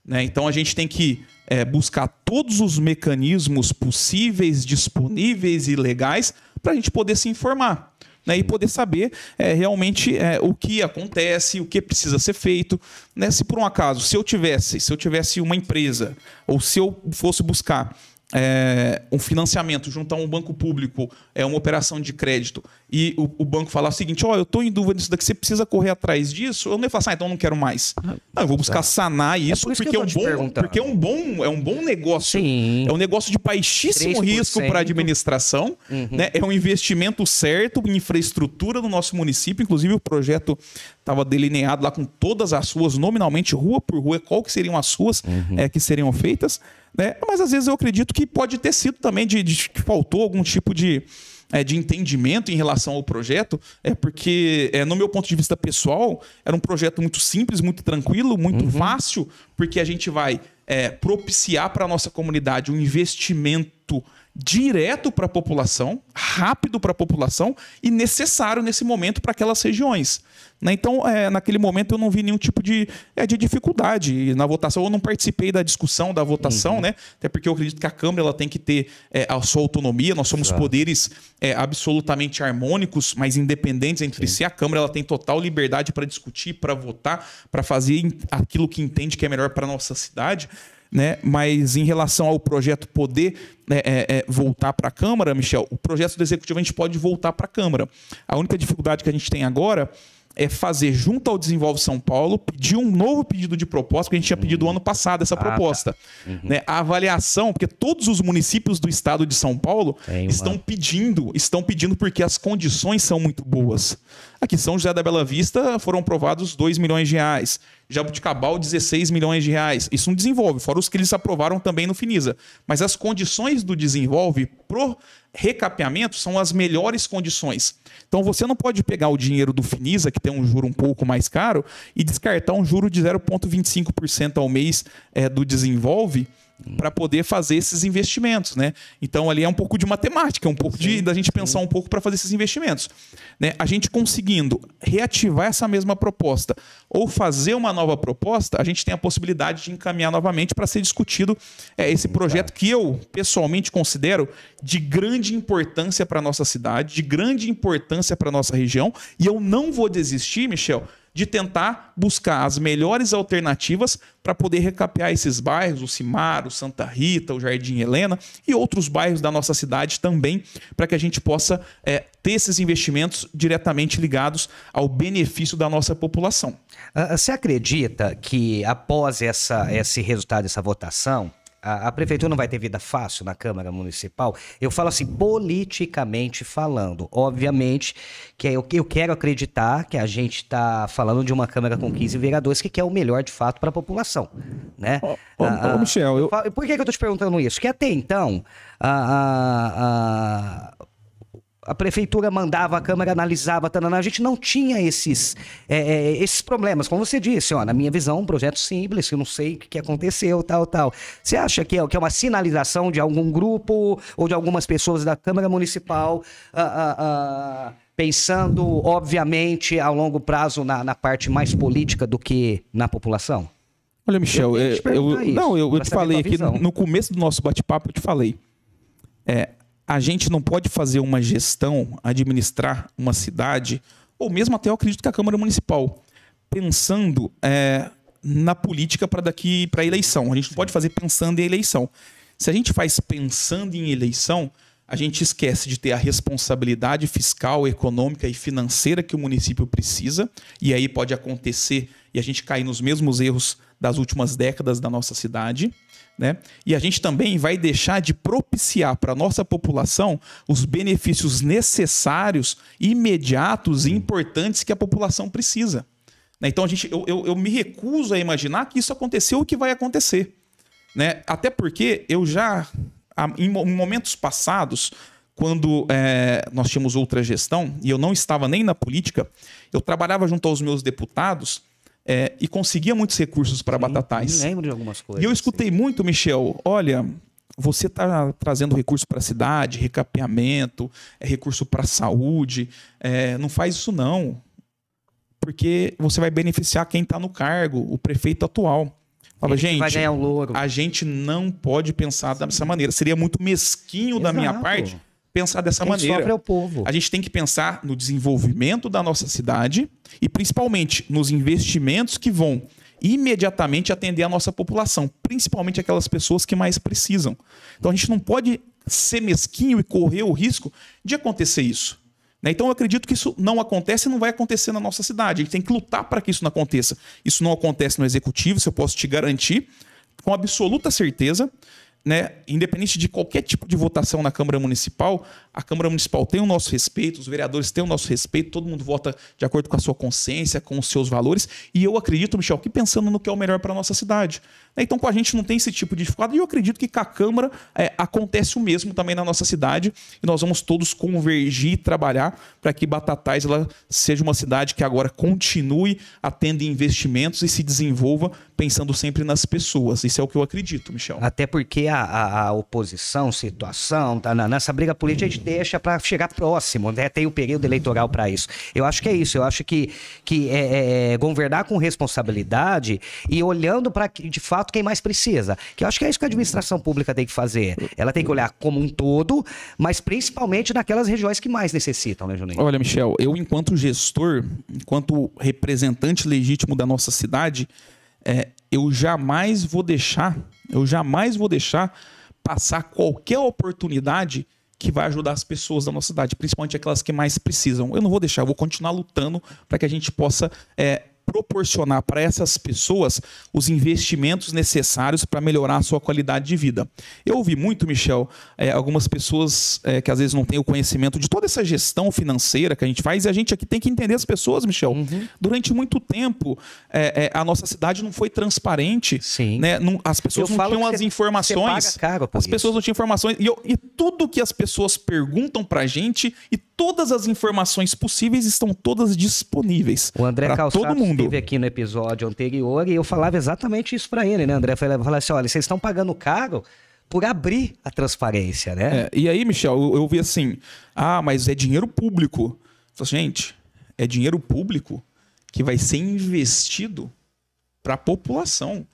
Speaker 2: Né? Então a gente tem que é, buscar todos os mecanismos possíveis, disponíveis e legais para a gente poder se informar. Né, e poder saber é, realmente é, o que acontece, o que precisa ser feito. Né? Se por um acaso, se eu tivesse, se eu tivesse uma empresa, ou se eu fosse buscar é, um financiamento junto a um banco público, é uma operação de crédito, e o, o banco falar o seguinte: Ó, oh, eu estou em dúvida disso daqui, você precisa correr atrás disso, eu não ia falar assim, ah, então eu não quero mais. Não, eu vou buscar tá. sanar isso, é por porque, é um bom, porque é um bom, é um bom negócio.
Speaker 1: Sim.
Speaker 2: É um negócio de baixíssimo 3%. risco para a administração, uhum. né? é um investimento certo em infraestrutura do nosso município, inclusive o projeto estava delineado lá com todas as ruas, nominalmente, rua por rua, qual que seriam as ruas uhum. é, que seriam feitas. Né? Mas às vezes eu acredito que pode ter sido também de, de que faltou algum tipo de, é, de entendimento em relação ao projeto, é porque, é, no meu ponto de vista pessoal, era um projeto muito simples, muito tranquilo, muito uhum. fácil, porque a gente vai é, propiciar para a nossa comunidade um investimento direto para a população, rápido para a população e necessário nesse momento para aquelas regiões. Né? Então, é, naquele momento, eu não vi nenhum tipo de, é, de dificuldade na votação. Eu não participei da discussão da votação, uhum. né? até porque eu acredito que a Câmara ela tem que ter é, a sua autonomia. Nós somos Exato. poderes absolutamente harmônicos, mas independentes entre Sim. si. A Câmara ela tem total liberdade para discutir, para votar, para fazer aquilo que entende que é melhor para a nossa cidade né? Mas em relação ao projeto poder né, é, é, voltar para a Câmara, Michel, o projeto do Executivo a gente pode voltar para a Câmara. A única dificuldade que a gente tem agora é fazer junto ao Desenvolve São Paulo, pedir um novo pedido de proposta, que a gente tinha pedido uhum. ano passado essa ah, tá. proposta. Tá. Uhum. Né? A avaliação, porque todos os municípios do estado de São Paulo uma... estão pedindo, estão pedindo porque as condições são muito boas. Aqui São José da Bela Vista foram aprovados 2 milhões de reais. Jabuticabal, 16 milhões de reais. Isso não desenvolve, fora os que eles aprovaram também no Finisa. Mas as condições do desenvolve pro recapeamento são as melhores condições. Então você não pode pegar o dinheiro do Finisa, que tem um juro um pouco mais caro, e descartar um juro de 0,25% ao mês é, do desenvolve para poder fazer esses investimentos, né? Então ali é um pouco de matemática, é um pouco sim, de da gente sim. pensar um pouco para fazer esses investimentos, né? A gente conseguindo reativar essa mesma proposta ou fazer uma nova proposta, a gente tem a possibilidade de encaminhar novamente para ser discutido é, esse projeto que eu pessoalmente considero de grande importância para nossa cidade, de grande importância para nossa região, e eu não vou desistir, Michel, de tentar buscar as melhores alternativas para poder recapear esses bairros, o Cimar, o Santa Rita, o Jardim Helena e outros bairros da nossa cidade também, para que a gente possa é, ter esses investimentos diretamente ligados ao benefício da nossa população.
Speaker 1: Ah, você acredita que após essa, esse resultado dessa votação, a, a, prefeitura não vai ter vida fácil na Câmara Municipal. Eu falo assim, politicamente falando. Obviamente que eu, eu quero acreditar que a gente está falando de uma Câmara com 15 vereadores que quer o melhor de fato para a população. Né? Ô,
Speaker 2: ah, ô Michel, eu...
Speaker 1: Por que, que eu estou te perguntando isso? Que até então, a, a, a prefeitura mandava, a Câmara analisava, tanana, a gente não tinha esses, é, é, esses problemas. Como você disse, ó, na minha visão, um projeto simples, eu não sei o que aconteceu, tal, tal. Você acha que é, que é uma sinalização de algum grupo ou de algumas pessoas da Câmara Municipal uh, uh, uh, pensando, obviamente, a longo prazo na, na, parte mais política do que na população?
Speaker 2: Olha, Michel, eu, eu, eu não, eu, eu te falei aqui no, no começo do nosso bate-papo, eu te falei. É, a gente não pode fazer uma gestão, administrar uma cidade, ou mesmo até eu acredito que a Câmara Municipal, pensando é, na política para daqui para a eleição. A gente não pode fazer pensando em eleição. Se a gente faz pensando em eleição, a gente esquece de ter a responsabilidade fiscal, econômica e financeira que o município precisa, e aí pode acontecer e a gente cair nos mesmos erros das últimas décadas da nossa cidade. Né? E a gente também vai deixar de propiciar para a nossa população os benefícios necessários, imediatos e importantes que a população precisa. Né? Então a gente, eu, eu, eu, me recuso a imaginar que isso aconteceu ou que vai acontecer. Né? Até porque eu já, em momentos passados, quando é, nós tínhamos outra gestão, e eu não estava nem na política, eu trabalhava junto aos meus deputados é, e conseguia muitos recursos para Batatais.
Speaker 1: lembro de algumas coisas.
Speaker 2: E eu escutei assim. muito, Michel, olha, você está trazendo recurso para a cidade, recapeamento, é recurso para a saúde, é, não faz isso não, porque você vai beneficiar quem está no cargo, o prefeito atual. Fala, Ele gente,
Speaker 1: vai ganhar um louro.
Speaker 2: a gente não pode pensar dessa maneira. Seria muito mesquinho Exato. da minha parte pensar dessa Quem maneira.
Speaker 1: Sofre é o povo.
Speaker 2: A gente tem que pensar no desenvolvimento da nossa cidade e principalmente nos investimentos que vão imediatamente atender a nossa população, principalmente aquelas pessoas que mais precisam. Então a gente não pode ser mesquinho e correr o risco de acontecer isso. Né? Então eu acredito que isso não acontece e não vai acontecer na nossa cidade. A gente tem que lutar para que isso não aconteça. Isso não acontece no executivo, isso eu posso te garantir com absoluta certeza né, independente de qualquer tipo de votação na Câmara Municipal, a Câmara Municipal tem o nosso respeito, os vereadores têm o nosso respeito, todo mundo vota de acordo com a sua consciência, com os seus valores, e eu acredito, Michel, que pensando no que é o melhor para a nossa cidade. Né, então, com a gente não tem esse tipo de dificuldade, e eu acredito que com a Câmara é, acontece o mesmo também na nossa cidade, e nós vamos todos convergir e trabalhar para que Batatais ela seja uma cidade que agora continue atendo investimentos e se desenvolva pensando sempre nas pessoas. Isso é o que eu acredito, Michel.
Speaker 1: Até porque a a, a, oposição, situação, tá, nessa briga política a gente deixa para chegar próximo, né? Tem o período eleitoral para isso. Eu acho que é isso. Eu acho que, que é, é, é governar com responsabilidade e olhando para de fato quem mais precisa. Que eu acho que é isso que a administração pública tem que fazer. Ela tem que olhar como um todo, mas principalmente naquelas regiões que mais necessitam, né, Juninho?
Speaker 2: Olha, Michel, eu enquanto gestor, enquanto representante legítimo da nossa cidade, é, eu jamais vou deixar eu jamais vou deixar passar qualquer oportunidade que vai ajudar as pessoas da nossa cidade, principalmente aquelas que mais precisam. Eu não vou deixar, eu vou continuar lutando para que a gente possa é, proporcionar para essas pessoas os investimentos necessários para melhorar a sua qualidade de vida. Eu ouvi muito, Michel, é, algumas pessoas é, que às vezes não têm o conhecimento de toda essa gestão financeira que a gente faz, e a gente aqui tem que entender as pessoas, Michel. Uhum. Durante muito tempo, é, a nossa cidade não foi transparente.
Speaker 1: Sim.
Speaker 2: Né? Não, as pessoas eu não tinham as informações. As pessoas não tinham informações. E, eu, e tudo que as pessoas perguntam para a gente e todas as informações possíveis estão todas disponíveis.
Speaker 1: O André todo mundo. esteve aqui no episódio anterior e eu falava exatamente isso para ele, né, André? Eu falava assim, olha, vocês estão pagando caro por abrir a transparência, né?
Speaker 2: É, e aí, Michel, eu, eu vi assim, ah, mas é dinheiro público. Falei, gente, é dinheiro público que vai ser investido para a população.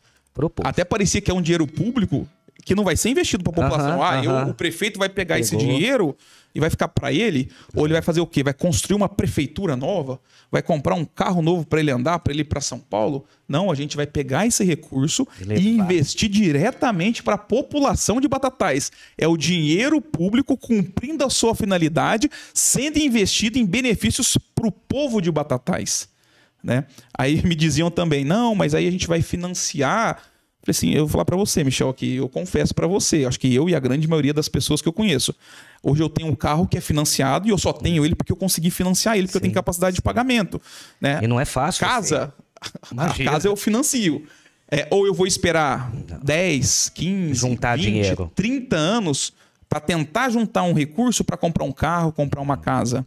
Speaker 2: Até parecia que é um dinheiro público que não vai ser investido para a população. Ah, uh -huh. eu, o prefeito vai pegar Pegou. esse dinheiro e vai ficar para ele, ou ele vai fazer o quê? Vai construir uma prefeitura nova? Vai comprar um carro novo para ele andar, para ele ir para São Paulo? Não, a gente vai pegar esse recurso e investir diretamente para a população de Batatais. É o dinheiro público cumprindo a sua finalidade, sendo investido em benefícios para o povo de Batatais. Né? Aí me diziam também, não, mas aí a gente vai financiar Falei assim, eu vou falar para você, Michel, aqui, eu confesso para você, acho que eu e a grande maioria das pessoas que eu conheço. Hoje eu tenho um carro que é financiado e eu só tenho ele porque eu consegui financiar ele, porque sim, eu tenho capacidade de pagamento. Né?
Speaker 1: E não é fácil.
Speaker 2: Casa, a casa eu financio. É, ou eu vou esperar 10, 15,
Speaker 1: juntar 20, dinheiro.
Speaker 2: 30 anos para tentar juntar um recurso para comprar um carro, comprar uma casa.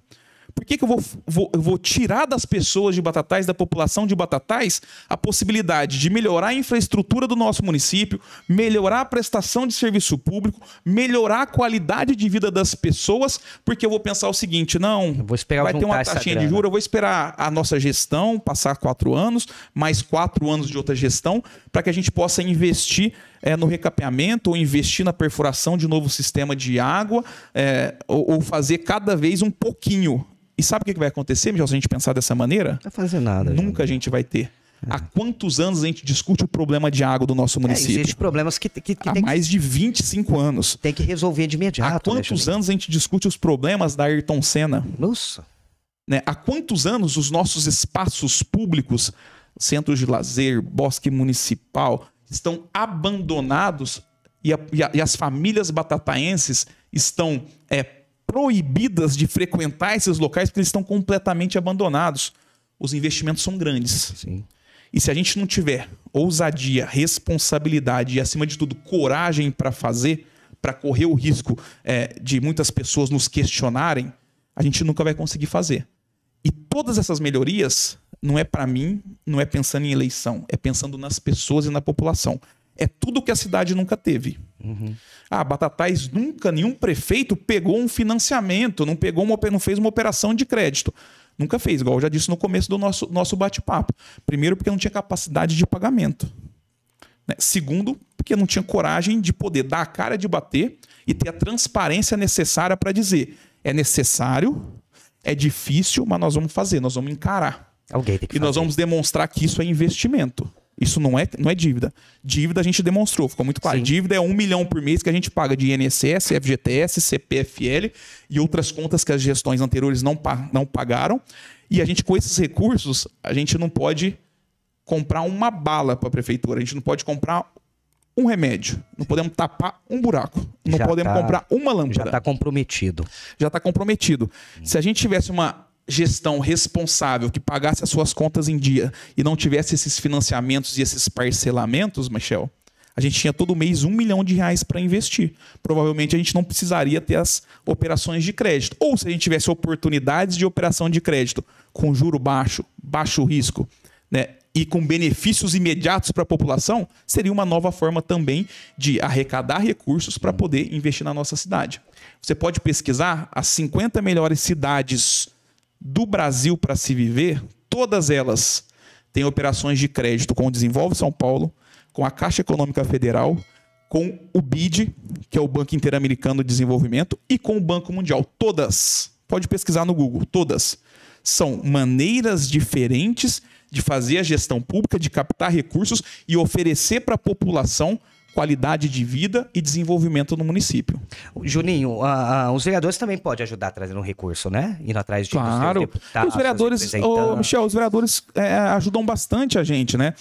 Speaker 2: Por que, que eu, vou, vou, eu vou tirar das pessoas de Batatais, da população de Batatais, a possibilidade de melhorar a infraestrutura do nosso município, melhorar a prestação de serviço público, melhorar a qualidade de vida das pessoas, porque eu vou pensar o seguinte: não, vai ter uma taxinha de juros, eu vou esperar a nossa gestão passar quatro anos, mais quatro anos de outra gestão, para que a gente possa investir é, no recapeamento ou investir na perfuração de novo sistema de água é, ou, ou, fazer cada vez um pouquinho e sabe o que vai acontecer, Michel, se a gente pensar dessa maneira? Não
Speaker 1: vai fazer nada.
Speaker 2: Nunca a gente vai ter. É. Há quantos anos a gente discute o problema de água do nosso é, município? É,
Speaker 1: Existem problemas que, que, que
Speaker 2: Há mais de 25 anos.
Speaker 1: Tem que resolver de imediato.
Speaker 2: Há né, quantos né, anos a gente discute os problemas da Ayrton Senna?
Speaker 1: Nossa.
Speaker 2: Né? Há quantos anos os nossos espaços públicos, centros de lazer, bosque municipal, estão abandonados e, a, e, a, e as famílias batataenses estão é, proibidas de frequentar esses locais porque eles estão completamente abandonados. Os investimentos são grandes.
Speaker 1: Sim.
Speaker 2: E se a gente não tiver ousadia, responsabilidade e, acima de tudo, coragem para fazer, para correr o risco é, de muitas pessoas nos questionarem, a gente nunca vai conseguir fazer. E todas essas melhorias não é para mim, não é pensando em eleição, é pensando nas pessoas e na população. É tudo que a cidade nunca teve.
Speaker 1: Uhum.
Speaker 2: Ah, Batatais nunca, nenhum prefeito pegou um financiamento, não, pegou uma, não fez uma operação de crédito. Nunca fez, igual eu já disse no começo do nosso, nosso bate-papo. Primeiro, porque não tinha capacidade de pagamento. Né? Segundo, porque não tinha coragem de poder dar a cara de bater e ter a transparência necessária para dizer: é necessário, é difícil, mas nós vamos fazer, nós vamos encarar.
Speaker 1: Alguém tem que
Speaker 2: e
Speaker 1: fazer.
Speaker 2: nós vamos demonstrar que isso é investimento. Isso não é, não é dívida. Dívida a gente demonstrou, ficou muito claro. Sim. Dívida é um milhão por mês que a gente paga de INSS, FGTS, CPFL e outras contas que as gestões anteriores não, não pagaram. E a gente, com esses recursos, a gente não pode comprar uma bala para a prefeitura, a gente não pode comprar um remédio, não podemos tapar um buraco, não já podemos tá, comprar uma lâmpada. Já
Speaker 1: está comprometido.
Speaker 2: Já está comprometido. Se a gente tivesse uma gestão responsável que pagasse as suas contas em dia e não tivesse esses financiamentos e esses parcelamentos, Michel, a gente tinha todo mês um milhão de reais para investir. Provavelmente a gente não precisaria ter as operações de crédito. Ou se a gente tivesse oportunidades de operação de crédito com juro baixo, baixo risco, né? E com benefícios imediatos para a população, seria uma nova forma também de arrecadar recursos para poder investir na nossa cidade. Você pode pesquisar as 50 melhores cidades do Brasil para se viver, todas elas têm operações de crédito com o Desenvolve São Paulo, com a Caixa Econômica Federal, com o BID, que é o Banco Interamericano de Desenvolvimento, e com o Banco Mundial. Todas, pode pesquisar no Google, todas. São maneiras diferentes de fazer a gestão pública, de captar recursos e oferecer para a população qualidade de vida e desenvolvimento no município.
Speaker 1: Juninho, os vereadores também podem ajudar trazendo um recurso, né? Indo atrás de
Speaker 2: claro. deputados. Os vereadores, oh, Michel, os vereadores é, ajudam bastante a gente, né?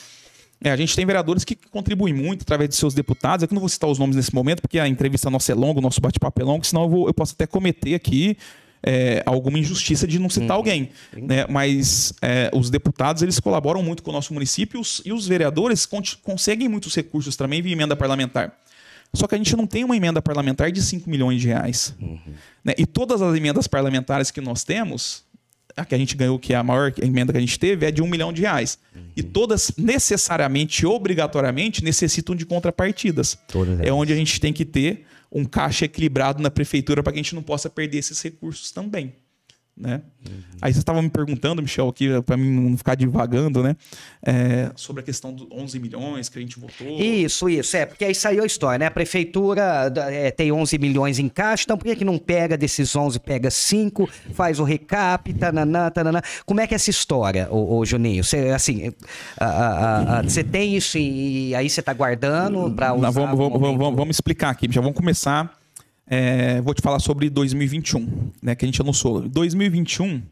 Speaker 2: É, a gente tem vereadores que contribuem muito através de seus deputados. Eu não vou citar os nomes nesse momento, porque a entrevista nossa é longa, o nosso bate-papo é longo, senão eu, vou, eu posso até cometer aqui é, alguma injustiça de não citar uhum. alguém. Né? Mas é, os deputados eles colaboram muito com o nosso município e os, e os vereadores conseguem muitos recursos também via emenda parlamentar. Só que a gente não tem uma emenda parlamentar de 5 milhões de reais. Uhum. Né? E todas as emendas parlamentares que nós temos, a que a gente ganhou, que é a maior emenda que a gente teve, é de um milhão de reais. Uhum. E todas, necessariamente, obrigatoriamente, necessitam de contrapartidas. Todas é onde a gente tem que ter um caixa equilibrado na prefeitura para que a gente não possa perder esses recursos também né? Uhum. Aí você estava me perguntando, Michel, aqui para mim não ficar divagando, né? É, sobre a questão dos 11 milhões que a gente votou.
Speaker 1: Isso, isso, é, porque aí saiu a história, né? A prefeitura é, tem 11 milhões em caixa, então por que, que não pega desses 11, pega 5, faz o recap, tananã, tananã. Como é que é essa história, ô, ô Juninho? Você, assim, você tem isso e aí você está guardando para usar?
Speaker 2: Não, vamos, vamos, vamos, vamos explicar aqui, já vamos começar é, vou te falar sobre 2021, né, que a gente anunciou. 2021,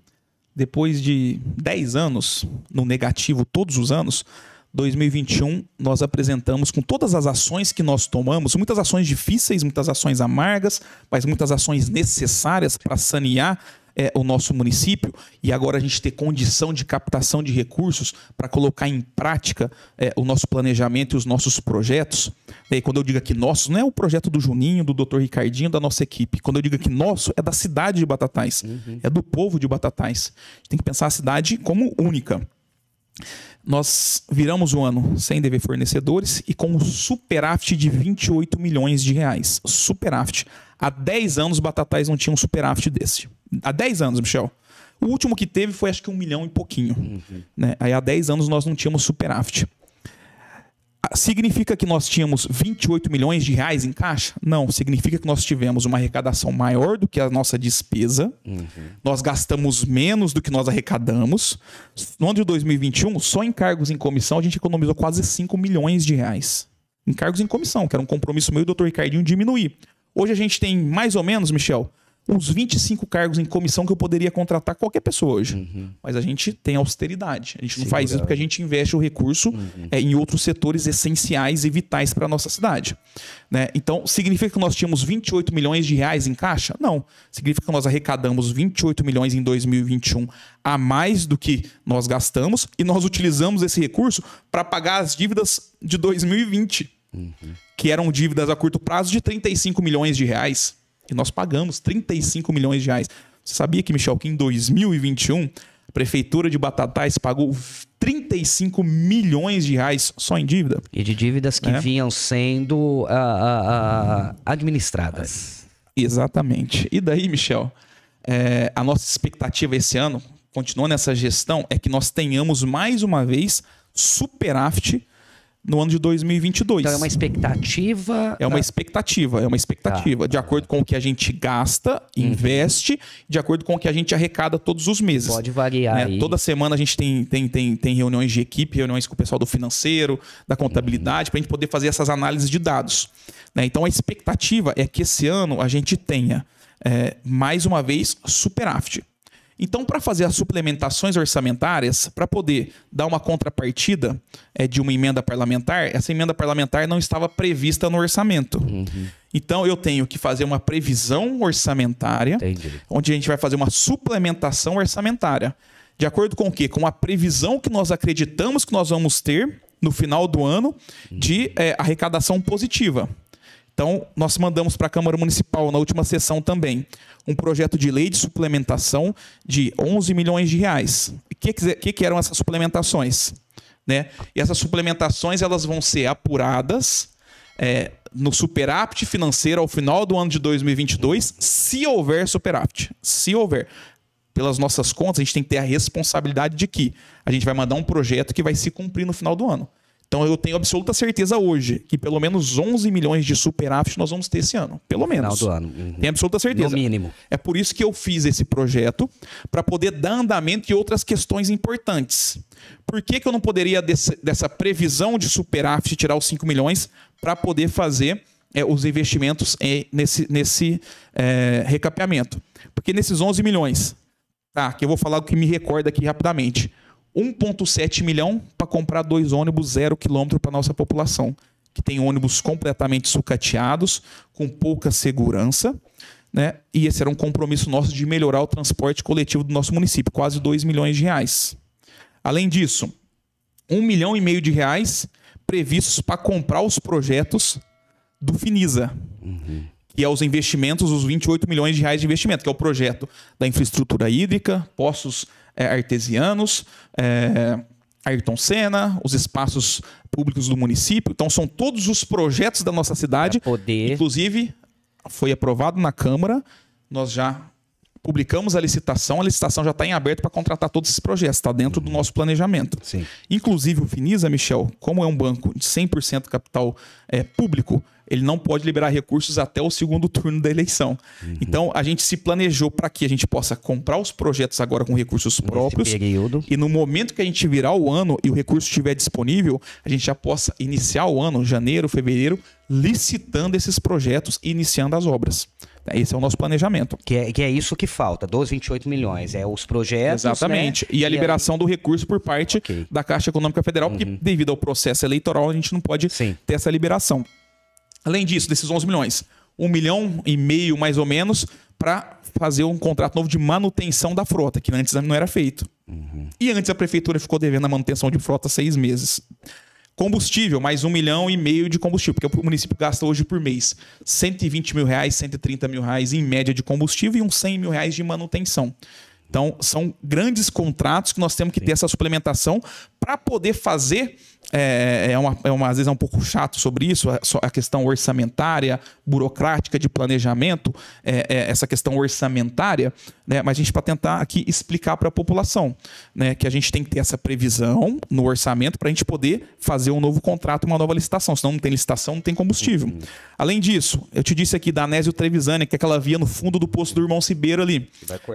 Speaker 2: depois de 10 anos no negativo todos os anos, 2021 nós apresentamos com todas as ações que nós tomamos, muitas ações difíceis, muitas ações amargas, mas muitas ações necessárias para sanear é, o nosso município e agora a gente ter condição de captação de recursos para colocar em prática é, o nosso planejamento e os nossos projetos. E quando eu digo aqui nosso, não é o projeto do Juninho, do Dr. Ricardinho, da nossa equipe. Quando eu digo aqui nosso, é da cidade de Batatais, uhum. é do povo de Batatais. A gente tem que pensar a cidade como única. Nós viramos o ano sem dever fornecedores e com um superávit de 28 milhões de reais. Superávit. Há 10 anos, Batatais não tinha um superávit desse. Há 10 anos, Michel. O último que teve foi acho que um milhão e pouquinho. Uhum. Né? Aí há 10 anos nós não tínhamos superávit. Significa que nós tínhamos 28 milhões de reais em caixa? Não, significa que nós tivemos uma arrecadação maior do que a nossa despesa. Uhum. Nós gastamos menos do que nós arrecadamos. No ano de 2021, só em cargos em comissão, a gente economizou quase 5 milhões de reais. Em cargos em comissão, que era um compromisso meu e do Dr. Ricardinho diminuir. Hoje a gente tem mais ou menos, Michel, uns 25 cargos em comissão que eu poderia contratar qualquer pessoa hoje. Uhum. Mas a gente tem austeridade. A gente não faz isso porque a gente investe o recurso uhum. é, em outros setores essenciais e vitais para a nossa cidade. Né? Então, significa que nós tínhamos 28 milhões de reais em caixa? Não. Significa que nós arrecadamos 28 milhões em 2021 a mais do que nós gastamos e nós utilizamos esse recurso para pagar as dívidas de 2020, uhum. que eram dívidas a curto prazo de 35 milhões de reais. E nós pagamos 35 milhões de reais. Você sabia que, Michel, que em 2021 a Prefeitura de Batatais pagou 35 milhões de reais só em dívida?
Speaker 1: E de dívidas que é. vinham sendo uh, uh, administradas.
Speaker 2: Exatamente. E daí, Michel, é, a nossa expectativa esse ano, continuando essa gestão, é que nós tenhamos mais uma vez superávit no ano de 2022.
Speaker 1: Então é uma expectativa.
Speaker 2: É uma expectativa, é uma expectativa. Tá. De acordo com o que a gente gasta, uhum. investe, de acordo com o que a gente arrecada todos os meses.
Speaker 1: Pode variar. Né?
Speaker 2: Toda semana a gente tem, tem, tem, tem reuniões de equipe, reuniões com o pessoal do financeiro, da contabilidade, uhum. para a gente poder fazer essas análises de dados. Né? Então a expectativa é que esse ano a gente tenha, é, mais uma vez, superávit. Então, para fazer as suplementações orçamentárias, para poder dar uma contrapartida é, de uma emenda parlamentar, essa emenda parlamentar não estava prevista no orçamento. Uhum. Então, eu tenho que fazer uma previsão orçamentária, Entendi. onde a gente vai fazer uma suplementação orçamentária. De acordo com o quê? Com a previsão que nós acreditamos que nós vamos ter no final do ano de é, arrecadação positiva. Então, nós mandamos para a Câmara Municipal na última sessão também um projeto de lei de suplementação de 11 milhões de reais. O que, que, que eram essas suplementações? Né? E essas suplementações elas vão ser apuradas é, no superávit financeiro ao final do ano de 2022, se houver superávit. Se houver. Pelas nossas contas, a gente tem que ter a responsabilidade de que a gente vai mandar um projeto que vai se cumprir no final do ano. Então eu tenho absoluta certeza hoje que pelo menos 11 milhões de superávit nós vamos ter esse ano. Pelo menos.
Speaker 1: Final do ano. Uhum.
Speaker 2: Tenho absoluta certeza.
Speaker 1: No mínimo.
Speaker 2: É por isso que eu fiz esse projeto para poder dar andamento em outras questões importantes. Por que, que eu não poderia desse, dessa previsão de superávit tirar os 5 milhões para poder fazer é, os investimentos é, nesse, nesse é, recapeamento? Porque nesses 11 milhões, tá, que eu vou falar o que me recorda aqui rapidamente. 1,7 milhão para comprar dois ônibus zero quilômetro para nossa população, que tem ônibus completamente sucateados, com pouca segurança. Né? E esse era um compromisso nosso de melhorar o transporte coletivo do nosso município, quase 2 milhões de reais. Além disso, 1 milhão e meio de reais previstos para comprar os projetos do Finisa. Que é os investimentos, os 28 milhões de reais de investimento, que é o projeto da infraestrutura hídrica, poços é, artesianos, é, Ayrton Senna, os espaços públicos do município. Então, são todos os projetos da nossa cidade.
Speaker 1: Pra poder-
Speaker 2: Inclusive, foi aprovado na Câmara. Nós já publicamos a licitação. A licitação já está em aberto para contratar todos esses projetos. Está dentro do nosso planejamento.
Speaker 1: Sim.
Speaker 2: Inclusive, o Finisa, Michel, como é um banco de 100% capital é, público, ele não pode liberar recursos até o segundo turno da eleição.
Speaker 1: Uhum.
Speaker 2: Então, a gente se planejou para que a gente possa comprar os projetos agora com recursos próprios.
Speaker 1: período.
Speaker 2: E no momento que a gente virar o ano e o recurso estiver disponível, a gente já possa iniciar o ano, janeiro, fevereiro, licitando esses projetos e iniciando as obras. Esse é o nosso planejamento.
Speaker 1: Que é, que é isso que falta, dos 28 milhões. É os projetos.
Speaker 2: Exatamente.
Speaker 1: né?
Speaker 2: E a liberação do recurso por parte
Speaker 1: Ok. Uhum.
Speaker 2: da Caixa Econômica Federal, porque devido ao processo eleitoral a gente não pode
Speaker 1: Sim.
Speaker 2: ter essa liberação. Além disso, desses 11 milhões, um milhão e meio mais ou menos para fazer um contrato novo de manutenção da frota, que antes não era feito.
Speaker 1: Uhum.
Speaker 2: E antes a prefeitura ficou devendo a manutenção de frota seis meses. Combustível, mais um milhão e meio de combustível, porque o município gasta hoje por mês 120 mil reais, 130 mil reais em média de combustível e uns 100 mil reais de manutenção. Então, são grandes contratos que nós temos que ter essa suplementação para poder fazer. É, é uma, é uma- às vezes é um pouco chato sobre isso, a, a questão orçamentária, burocrática de planejamento, é, é, essa questão orçamentária, né? mas a gente para tentar aqui explicar para a população né? que a gente tem que ter essa previsão no orçamento para a gente poder fazer um novo contrato, uma nova licitação. Senão não tem licitação, não tem combustível. Além disso, eu te disse aqui da Anésio Trevisani, que é aquela via no fundo do poço do irmão Cibeiro ali.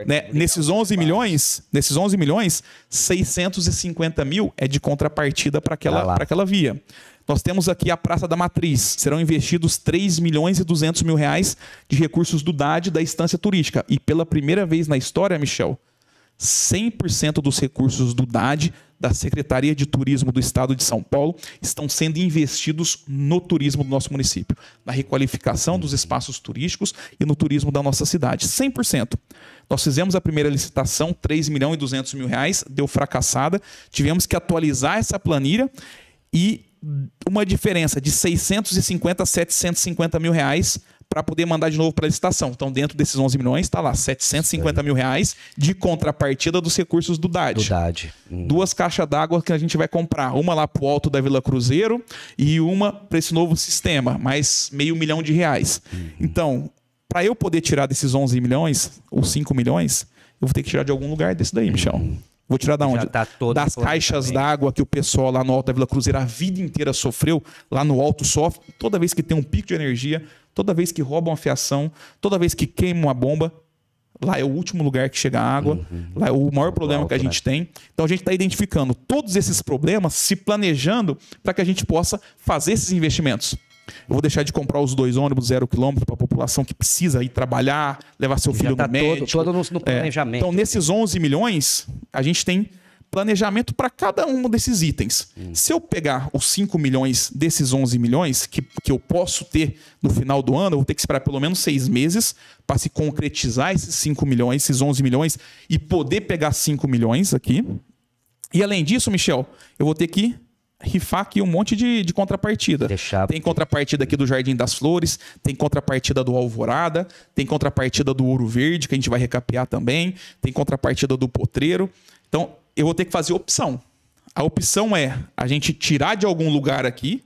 Speaker 2: Né? Nesses 11 milhões, nesses 11 milhões, 650 mil é de contrapartida para aquela, pra aquela via. Nós temos aqui a Praça da Matriz. Serão investidos 3 milhões e 200 mil reais de recursos do DAD da instância turística. E pela primeira vez na história, Michel, 100% dos recursos do DAD, da Secretaria de Turismo do Estado de São Paulo, estão sendo investidos no turismo do nosso município, na requalificação dos espaços turísticos e no turismo da nossa cidade. 100%. Nós fizemos a primeira licitação, 3 milhões e 200 mil reais, deu fracassada. Tivemos que atualizar essa planilha e uma diferença de 650 a 750 mil reais para poder mandar de novo para a licitação. Então, dentro desses 11 milhões, está lá 750 mil reais de contrapartida dos recursos do DAD.
Speaker 1: Do DAD. Hum.
Speaker 2: Duas caixas d'água que a gente vai comprar. Uma lá para o alto da Vila Cruzeiro e uma para esse novo sistema, mais meio milhão de reais.
Speaker 1: Uhum.
Speaker 2: Então, para eu poder tirar desses 11 milhões, ou 5 milhões, eu vou ter que tirar de algum lugar desse daí, Michel. Vou tirar da onde?
Speaker 1: tá
Speaker 2: das caixas d'água que o pessoal lá no Alto da Vila Cruzeiro a vida inteira sofreu, lá no Alto sofre, toda vez que tem um pico de energia, toda vez que roubam a fiação, toda vez que queimam uma bomba, lá é o último lugar que chega a água, lá é o maior problema que a
Speaker 1: alto, né?
Speaker 2: gente tem. Então a gente está identificando todos esses problemas, se planejando para que a gente possa fazer esses investimentos. Eu vou deixar de comprar os dois ônibus zero quilômetro para a população que precisa ir trabalhar, levar seu filho
Speaker 1: Já tá
Speaker 2: no médico.
Speaker 1: todo, todo no, no
Speaker 2: É,
Speaker 1: planejamento.
Speaker 2: Então, nesses 11 milhões, a gente tem planejamento para cada um desses itens. Se eu pegar os 5 milhões desses 11 milhões, que, que eu posso ter no final do ano, eu vou ter que esperar pelo menos seis meses para se concretizar esses 5 milhões, esses 11 milhões, e poder pegar 5 milhões aqui. E além disso, Michel, eu vou ter que rifar aqui um monte de, de contrapartida.
Speaker 1: Deixar-
Speaker 2: Tem contrapartida aqui do Jardim das Flores, tem contrapartida do Alvorada, tem contrapartida do Ouro Verde, que a gente vai recapear também, tem contrapartida do Potreiro. Então, eu vou ter que fazer opção. A opção é a gente tirar de algum lugar aqui,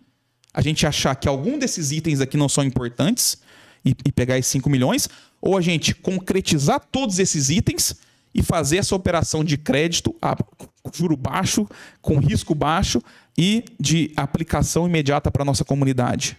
Speaker 2: a gente achar que algum desses itens aqui não são importantes e, e pegar esses 5 milhões, ou a gente concretizar todos esses itens e fazer essa operação de crédito a juro baixo, com risco baixo e de aplicação imediata para a nossa comunidade.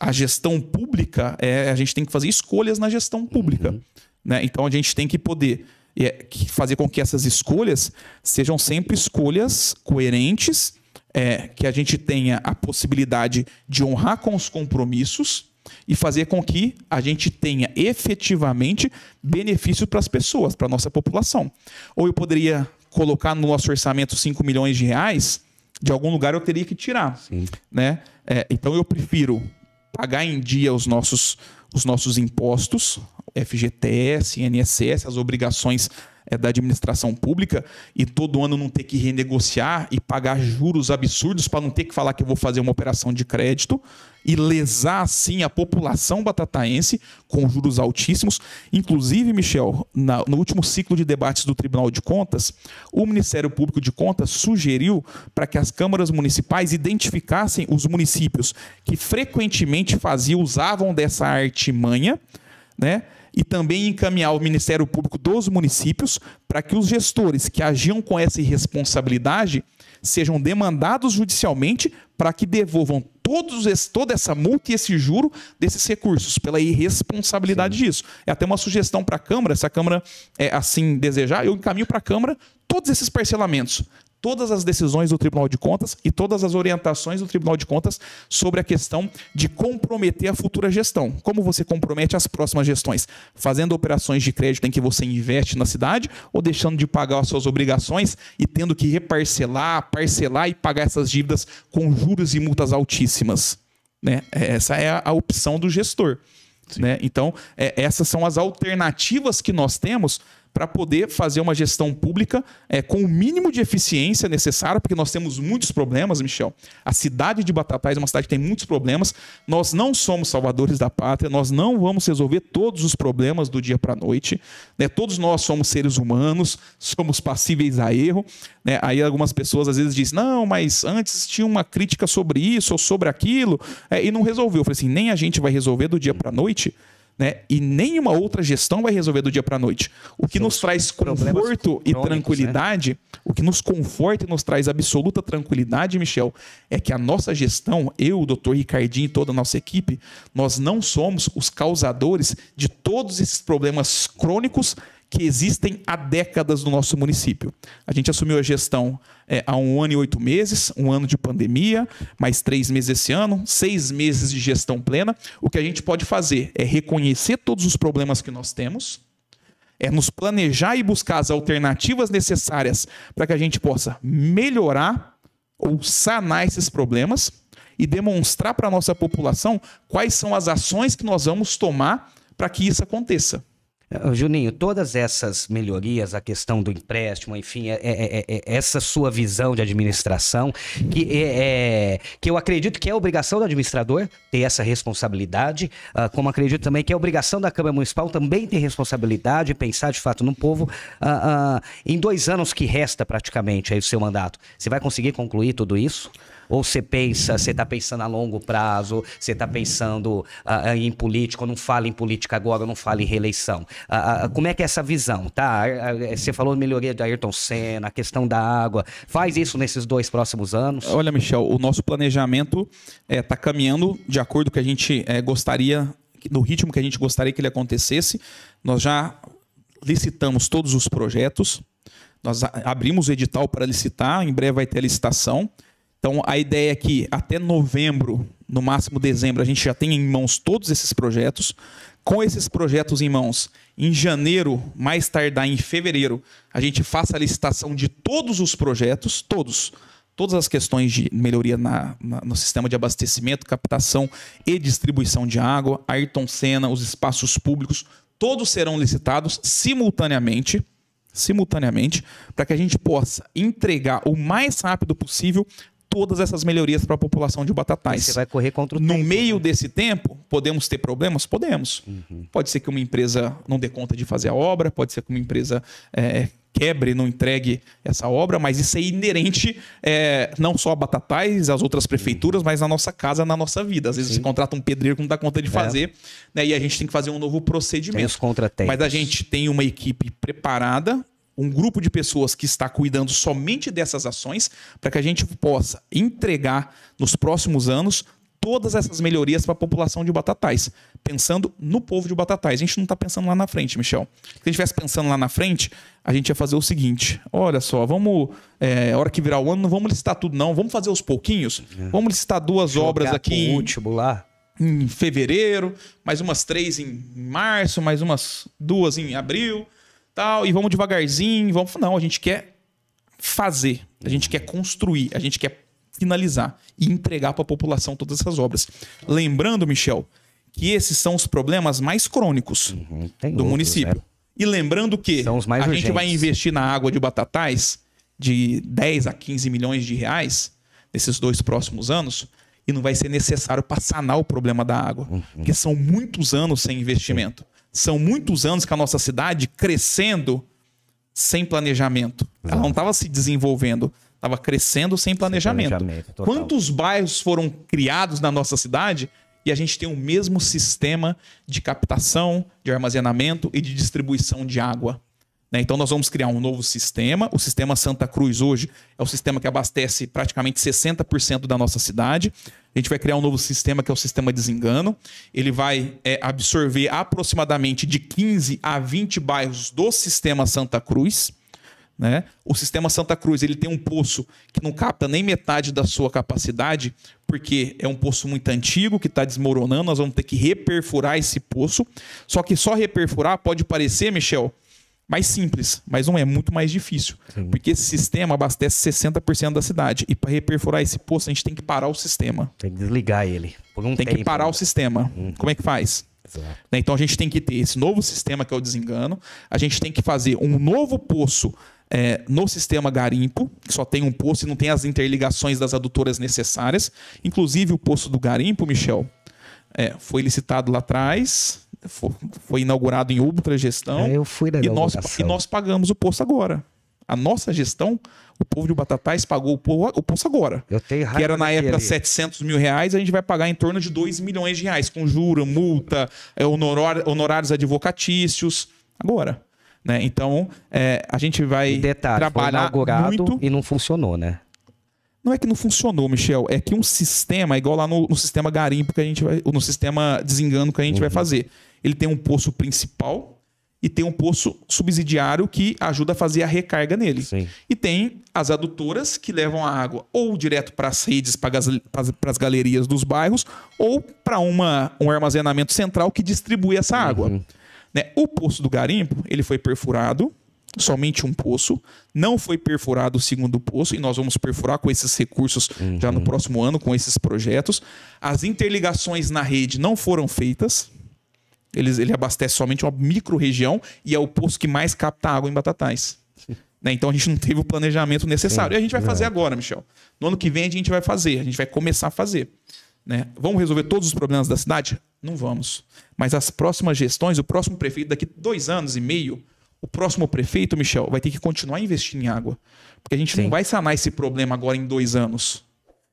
Speaker 2: A gestão pública, é, a gente tem que fazer escolhas na gestão pública. Né? Então a gente tem que poder é, fazer com que essas escolhas sejam sempre escolhas coerentes, é, que a gente tenha a possibilidade de honrar com os compromissos e fazer com que a gente tenha efetivamente benefício para as pessoas, para a nossa população. Ou eu poderia colocar no nosso orçamento 5 milhões de reais, de algum lugar eu teria que tirar. Né? É, então eu prefiro pagar em dia os nossos, os nossos impostos, FGTS, INSS, as obrigações da administração pública e todo ano não ter que renegociar e pagar juros absurdos para não ter que falar que eu vou fazer uma operação de crédito e lesar assim a população batataense com juros altíssimos. Inclusive, Michel, na, no último ciclo de debates do Tribunal de Contas, o Ministério Público de Contas sugeriu para que as câmaras municipais identificassem os municípios que frequentemente faziam, usavam dessa artimanha, né? E também encaminhar o Ministério Público dos municípios para que os gestores que agiam com essa irresponsabilidade sejam demandados judicialmente para que devolvam todos toda essa multa e esse juro desses recursos, pela irresponsabilidade Sim. disso. É até uma sugestão para a Câmara, se a Câmara é, assim desejar, eu encaminho para a Câmara todos esses parcelamentos todas as decisões do Tribunal de Contas e todas as orientações do Tribunal de Contas sobre a questão de comprometer a futura gestão. Como você compromete as próximas gestões? Fazendo operações de crédito em que você investe na cidade ou deixando de pagar as suas obrigações e tendo que reparcelar, parcelar e pagar essas dívidas com juros e multas altíssimas? Né? Essa é a opção do gestor. Né? Então, é, essas são as alternativas que nós temos para poder fazer uma gestão pública é, com o mínimo de eficiência necessário, porque nós temos muitos problemas, Michel. A cidade de Batatais é uma cidade que tem muitos problemas. Nós não somos salvadores da pátria, nós não vamos resolver todos os problemas do dia para a noite. Né? Todos nós somos seres humanos, somos passíveis a erro. Né? Aí algumas pessoas às vezes dizem, não, mas antes tinha uma crítica sobre isso ou sobre aquilo, é, e não resolveu. Eu falei assim, nem a gente vai resolver do dia para a noite né? E nenhuma outra gestão vai resolver do dia para a noite. O que São nos traz conforto e né? tranquilidade, né? o que nos conforta e nos traz absoluta tranquilidade, Michel, é que a nossa gestão, eu, o doutor Ricardinho e toda a nossa equipe, nós não somos os causadores de todos esses problemas crônicos que existem há décadas no nosso município. A gente assumiu a gestão é, há um ano e oito meses, um ano de pandemia, mais três meses esse ano, seis meses de gestão plena. O que a gente pode fazer é reconhecer todos os problemas que nós temos, é nos planejar e buscar as alternativas necessárias para que a gente possa melhorar ou sanar esses problemas e demonstrar para a nossa população quais são as ações que nós vamos tomar para que isso aconteça.
Speaker 1: Juninho, todas essas melhorias, a questão do empréstimo, enfim, é, é, é, essa sua visão de administração, que, é, que eu acredito que é obrigação do administrador ter essa responsabilidade, uh, como acredito também que é obrigação da Câmara Municipal também ter responsabilidade, pensar de fato no povo. Uh, uh, em dois anos que resta praticamente aí o seu mandato, você vai conseguir concluir tudo isso? Ou você pensa, você está pensando a longo prazo, você está pensando uh, em política, não fala em política agora, não fala em reeleição. Uh, uh, como é que é essa visão, tá? Você falou melhoria de Ayrton Senna, a questão da água. Faz isso nesses dois próximos anos?
Speaker 2: Olha, Michel, o nosso planejamento está é, caminhando de acordo com que a gente é, gostaria, no ritmo que a gente gostaria que ele acontecesse. Nós já licitamos todos os projetos, nós abrimos o edital para licitar, em breve vai ter a licitação. Então, a ideia é que até novembro, no máximo dezembro, a gente já tenha em mãos todos esses projetos. Com esses projetos em mãos, em janeiro, mais tardar em fevereiro, a gente faça a licitação de todos os projetos, todos, todas as questões de melhoria na, na, no sistema de abastecimento, captação e distribuição de água, Ayrton Senna, os espaços públicos, todos serão licitados simultaneamente simultaneamente, para que a gente possa entregar o mais rápido possível todas essas melhorias para a população de Batatais.
Speaker 1: Você vai correr contra o
Speaker 2: No
Speaker 1: tempo,
Speaker 2: meio né? desse tempo, podemos ter problemas? Podemos. Uhum. Pode ser que uma empresa não dê conta de fazer a obra, pode ser que uma empresa é, quebre, não entregue essa obra, mas isso é inerente é, não só a Batatais, às outras prefeituras, mas na nossa casa, na nossa vida. Às vezes Sim. você contrata um pedreiro que não dá conta de é. fazer, né, e a gente tem que fazer um novo procedimento. Tem os
Speaker 1: contratempos.
Speaker 2: Mas a gente tem uma equipe preparada, um grupo de pessoas que está cuidando somente dessas ações, para que a gente possa entregar nos próximos anos todas essas melhorias para a população de Batatais, pensando no povo de Batatais. A gente não está pensando lá na frente, Michel. Se a gente estivesse pensando lá na frente, a gente ia fazer o seguinte: olha só, vamos, é, hora que virar o ano, não vamos listar tudo, não, vamos fazer os pouquinhos. É. Vamos listar duas Jogar obras aqui. Em,
Speaker 1: último lá.
Speaker 2: Em fevereiro, mais umas três em março, mais umas duas em abril tal, e vamos devagarzinho, vamos. Não, a gente quer fazer, a gente quer construir, a gente quer finalizar e entregar para a população todas essas obras. Lembrando, Michel, que esses são os problemas mais crônicos uhum, do outros, município. Né? E lembrando que a gente
Speaker 1: urgentes.
Speaker 2: vai investir na água de Batatais de 10 a 15 milhões de reais nesses dois próximos anos e não vai ser necessário para sanar o problema da água,
Speaker 1: Uhum.
Speaker 2: porque são muitos anos sem investimento. São muitos anos que a nossa cidade crescendo sem planejamento. Ela não estava se desenvolvendo, estava crescendo sem planejamento.
Speaker 1: planejamento, total.
Speaker 2: Quantos bairros foram criados na nossa cidade e a gente tem o mesmo sistema de captação, de armazenamento e de distribuição de água? Né? Então nós vamos criar um novo sistema. O sistema Santa Cruz hoje é o sistema que abastece praticamente 60% da nossa cidade. A gente vai criar um novo sistema que é o sistema desengano. Ele vai é, absorver aproximadamente de 15 a 20 bairros do sistema Santa Cruz. Né? O sistema Santa Cruz ele tem um poço que não capta nem metade da sua capacidade, porque é um poço muito antigo que está desmoronando. Nós vamos ter que reperfurar esse poço. Só que só reperfurar pode parecer, Michel, mais simples, mas não é muito mais difícil, porque esse sistema abastece 60% da cidade e para reperfurar esse poço a gente tem que parar o sistema.
Speaker 1: Tem que desligar ele. Por um
Speaker 2: Tem
Speaker 1: tempo.
Speaker 2: que parar o sistema. Como é que faz?
Speaker 1: Exato.
Speaker 2: Né? Então a gente tem que ter esse novo sistema que é o desengano. A gente tem que fazer um novo poço é, no sistema garimpo, que só tem um poço e não tem as interligações das adutoras necessárias. Inclusive o poço do garimpo, Michel, é, foi licitado lá atrás, foi inaugurado em outra gestão.
Speaker 1: É, eu fui na
Speaker 2: e nós, e nós pagamos o poço agora. A nossa gestão, o povo de Batatais pagou o po- o poço agora
Speaker 1: Eu tenho raiva
Speaker 2: que era na época 700 mil reais, a gente vai pagar em torno de 2 milhões de reais, com juro, multa, é, honor- honorários advocatícios, agora. Né? Então, é, a gente vai
Speaker 1: E detalhe, foi
Speaker 2: trabalhar
Speaker 1: inaugurado
Speaker 2: muito...
Speaker 1: e não funcionou, né?
Speaker 2: Não é que não funcionou, Michel, é que um sistema, igual lá no, no sistema garimpo que a gente vai... no sistema desengano que a gente
Speaker 1: Uhum.
Speaker 2: vai fazer. Ele tem um poço principal e tem um poço subsidiário que ajuda a fazer a recarga nele.
Speaker 1: Sim.
Speaker 2: E tem as adutoras que levam a água ou direto para as redes, para as galerias dos bairros, ou para um armazenamento central que distribui essa água. Né? O poço do garimpo ele foi perfurado, somente um poço, não foi perfurado o segundo poço, e nós vamos perfurar com esses recursos já no próximo ano, com esses projetos. As interligações na rede não foram feitas. Eles, ele abastece somente uma micro-região e é o poço que mais capta água em Batatais. Né? Então a gente não teve o planejamento necessário. e a gente vai fazer agora, Michel. No ano que vem a gente vai fazer, a gente vai começar a fazer. Né? Vamos resolver todos os problemas da cidade? Não vamos. Mas as próximas gestões, o próximo prefeito, daqui dois anos e meio, o próximo prefeito, Michel, vai ter que continuar investindo em água. Porque a gente não vai sanar esse problema agora em dois anos.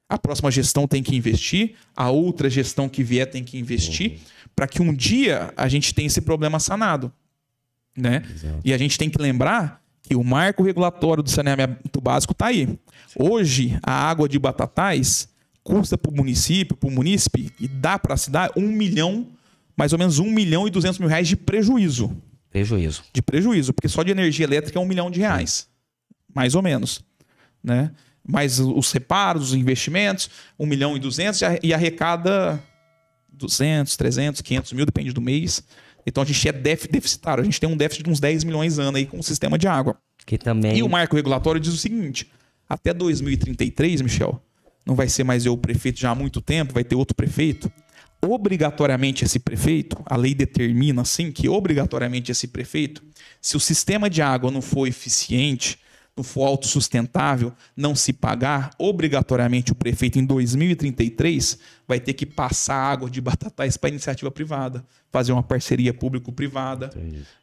Speaker 2: A próxima gestão tem que investir, a outra gestão que vier tem que investir, para que um dia a gente tenha esse problema sanado. Né? E a gente tem que lembrar que o marco regulatório do saneamento básico está aí. Hoje, a água de Batatais custa para o município, para o munícipe, e dá para a cidade um milhão, mais ou menos um milhão e duzentos mil reais de prejuízo.
Speaker 1: Prejuízo.
Speaker 2: De prejuízo, porque só de energia elétrica é um milhão de reais. Mais ou menos. Né? Mais os reparos, os investimentos, um milhão e duzentos, e arrecada 200, 300, 500 mil, depende do mês. Então a gente é def- deficitário, a gente tem um déficit de uns 10 milhões ano aí com o sistema de água.
Speaker 1: Que também.
Speaker 2: E o marco regulatório diz o seguinte: até 2033, Michel, não vai ser mais eu o prefeito já há muito tempo, vai ter outro prefeito. Obrigatoriamente esse prefeito, a lei determina assim que obrigatoriamente esse prefeito, se o sistema de água não for eficiente, não for autossustentável, não se pagar, obrigatoriamente o prefeito em 2033 vai ter que passar água de batatais para iniciativa privada, fazer uma parceria público-privada.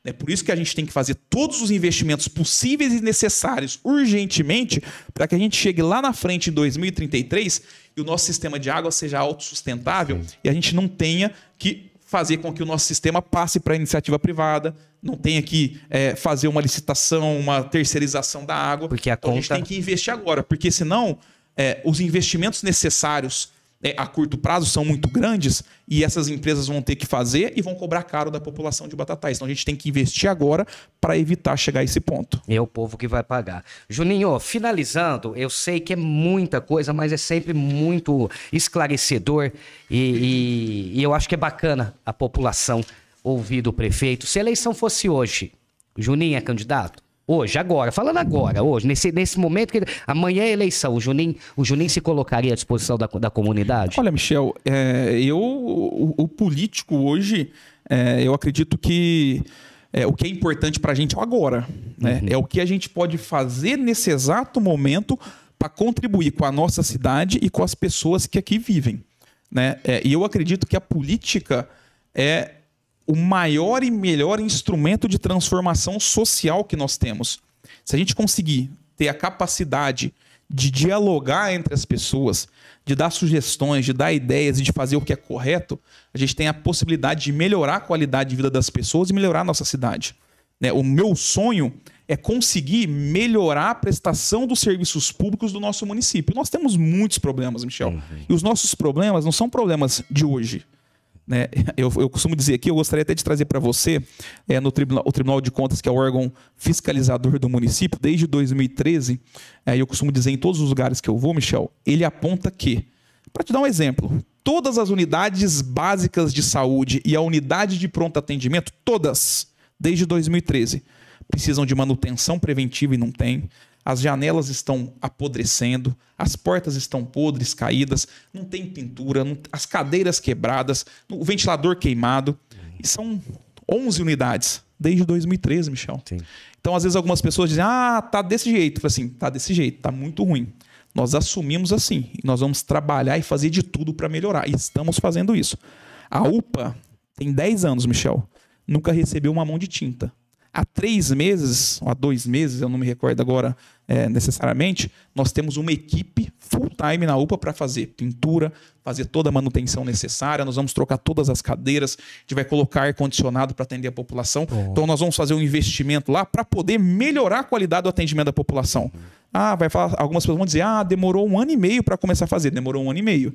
Speaker 2: É por isso que a gente tem que fazer todos os investimentos possíveis e necessários urgentemente para que a gente chegue lá na frente em 2033 e o nosso sistema de água seja autossustentável e a gente não tenha que fazer com que o nosso sistema passe para a iniciativa privada, não tenha que é, fazer uma licitação, uma terceirização da água.
Speaker 1: Porque a
Speaker 2: então a gente
Speaker 1: conta-
Speaker 2: tem que investir agora, porque senão é, os investimentos necessários é, a curto prazo são muito grandes e essas empresas vão ter que fazer e vão cobrar caro da população de Batatais. Então a gente tem que investir agora para evitar chegar a esse ponto.
Speaker 1: É o povo que vai pagar. Juninho, finalizando, eu sei que é muita coisa, mas é sempre muito esclarecedor e, e- e eu acho que é bacana a população ouvir do prefeito. Se a eleição fosse hoje, Juninho é candidato? Hoje, agora, falando agora, hoje, nesse, nesse momento que amanhã é eleição, o Juninho, o Juninho se colocaria à disposição da, da comunidade?
Speaker 2: Olha, Michel, é, eu, o, o político hoje, é, eu acredito que é, o que é importante para a gente agora. Né? Uhum. É o que a gente pode fazer nesse exato momento para contribuir com a nossa cidade e com as pessoas que aqui vivem. Né? É, e eu acredito que a política é o maior e melhor instrumento de transformação social que nós temos. Se a gente conseguir ter a capacidade de dialogar entre as pessoas, de dar sugestões, de dar ideias e de fazer o que é correto, a gente tem a possibilidade de melhorar a qualidade de vida das pessoas e melhorar a nossa cidade. Né? O meu sonho é conseguir melhorar a prestação dos serviços públicos do nosso município. Nós temos muitos problemas, Michel. Uhum. E os nossos problemas não são problemas de hoje. Né? Eu, eu, costumo dizer aqui, eu gostaria até de trazer para você, é, no tribunal, o Tribunal de Contas, que é o órgão fiscalizador do município, desde 2013, é, eu costumo dizer em todos os lugares que eu vou, Michel, ele aponta que, para te dar um exemplo, todas as unidades básicas de saúde e a unidade de pronto atendimento, todas, desde 2013, precisam de manutenção preventiva e não tem as janelas estão apodrecendo, as portas estão podres, caídas, não tem pintura, não, as cadeiras quebradas, o ventilador queimado. E são 11 unidades desde 2013, Michel. Sim. Então, às vezes, algumas pessoas dizem: ah, tá desse jeito. Eu assim, tá desse jeito, tá muito ruim. Nós assumimos assim e nós vamos trabalhar e fazer de tudo para melhorar. E estamos fazendo isso. A UPA tem 10 anos, Michel. Nunca recebeu uma mão de tinta há três meses, ou há dois meses, eu não me recordo agora é, necessariamente, nós temos uma equipe full-time na UPA para fazer pintura, fazer toda a manutenção necessária, nós vamos trocar todas as cadeiras, a gente vai colocar ar-condicionado para atender a população. Então nós vamos fazer um investimento lá para poder melhorar a qualidade do atendimento da população. Uhum. Ah, vai falar, algumas pessoas vão dizer, ah, demorou um ano e meio para começar a fazer. Demorou um ano e meio.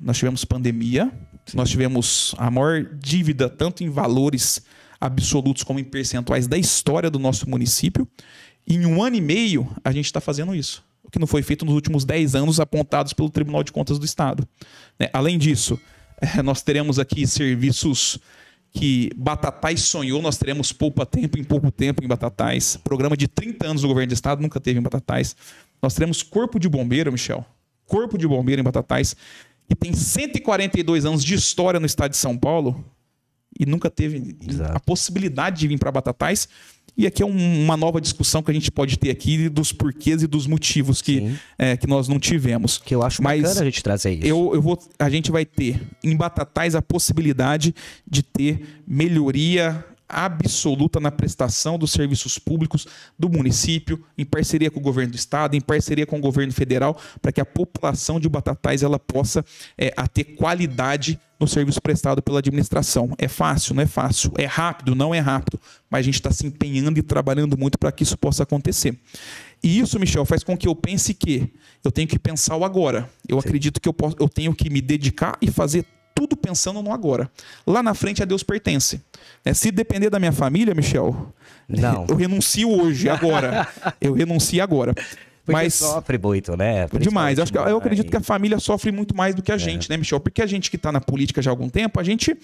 Speaker 2: Nós tivemos pandemia, nós tivemos a maior dívida, tanto em valores absolutos como em percentuais da história do nosso município. Em um ano e meio, a gente está fazendo isso. O que não foi feito nos últimos 10 anos apontados pelo Tribunal de Contas do Estado. Né? Além disso, é, nós teremos aqui serviços que Batatais sonhou, nós teremos poupa tempo em pouco tempo em Batatais. Programa de 30 anos do governo do estado nunca teve em Batatais. Nós teremos Corpo de Bombeiro, Michel. Corpo de Bombeiro em Batatais, que tem 142 anos de história no estado de São Paulo e nunca teve Exato. a possibilidade de vir para Batatais. E aqui é um, uma nova discussão que a gente pode ter aqui dos porquês e dos motivos que, é, que nós não tivemos.
Speaker 1: Que eu acho Mas bacana a gente trazer isso.
Speaker 2: Eu, eu vou, a gente vai ter em Batatais a possibilidade de ter melhoria absoluta na prestação dos serviços públicos do município, em parceria com o governo do estado, em parceria com o governo federal, para que a população de Batatais ela possa é, ter qualidade no serviço prestado pela administração. É fácil? Não é fácil. É rápido? Não é rápido. Mas a gente está se empenhando e trabalhando muito para que isso possa acontecer. E isso, Michel, faz com que eu pense que eu tenho que pensar o agora. Eu Sim. acredito que eu, posso, eu tenho que me dedicar e fazer tudo pensando no agora. Lá na frente a Deus pertence. É, se depender da minha família, Michel, Não. eu renuncio hoje, agora. eu renuncio agora.
Speaker 1: Porque mas sofre muito, né?
Speaker 2: Demais. Eu, acho que, eu acredito que a família sofre muito mais do que a é. gente, né, Michel? Porque a gente que está na política já há algum tempo, a gente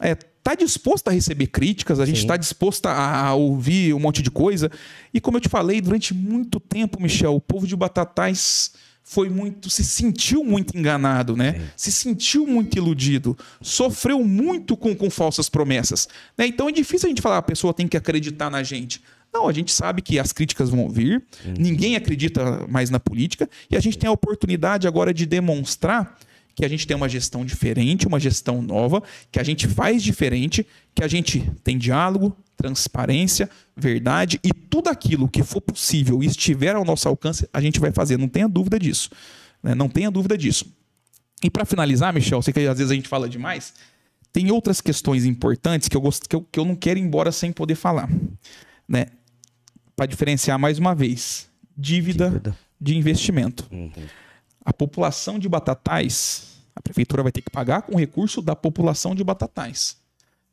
Speaker 2: é, tá disposto a receber críticas, a gente está disposto a, a, ouvir um monte de coisa. E como eu te falei, durante muito tempo, Michel, o povo de Batatais foi muito, se sentiu muito enganado, né? Sim. Se sentiu muito iludido, sofreu muito com, com falsas promessas. Né? Então é difícil a gente falar, a pessoa tem que acreditar na gente. Não, a gente sabe que as críticas vão vir, uhum. ninguém acredita mais na política, e a gente tem a oportunidade agora de demonstrar que a gente tem uma gestão diferente, uma gestão nova, que a gente faz diferente, que a gente tem diálogo, transparência, verdade e tudo aquilo que for possível e estiver ao nosso alcance, a gente vai fazer. Não tenha dúvida disso. Né? Não tenha dúvida disso. E para finalizar, Michel, sei que às vezes a gente fala demais, tem outras questões importantes que eu, gost... que eu, que eu não quero ir embora sem poder falar. Né? Para diferenciar mais uma vez, dívida, dívida. de investimento. Uhum. A população de Batatais, a prefeitura vai ter que pagar com recurso da população de Batatais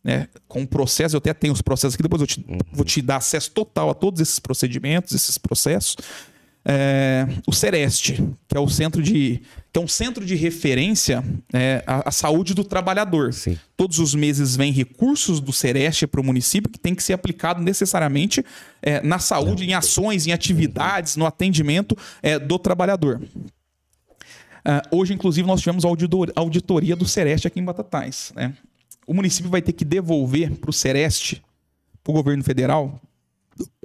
Speaker 2: né, com o processo, eu até tenho os processos aqui, depois eu te, vou te dar acesso total a todos esses procedimentos, esses processos. É, o Sereste, que é o centro de que é um centro de referência é, à, à, saúde do trabalhador. Sim. Todos os meses vem recursos do Sereste para o município que tem que ser aplicado necessariamente é, na saúde, em ações, em atividades, no atendimento é, do trabalhador. Uh, hoje, inclusive, nós tivemos auditoria do Sereste aqui em Batatais. Né? O município vai ter que devolver para o Sereste para o governo federal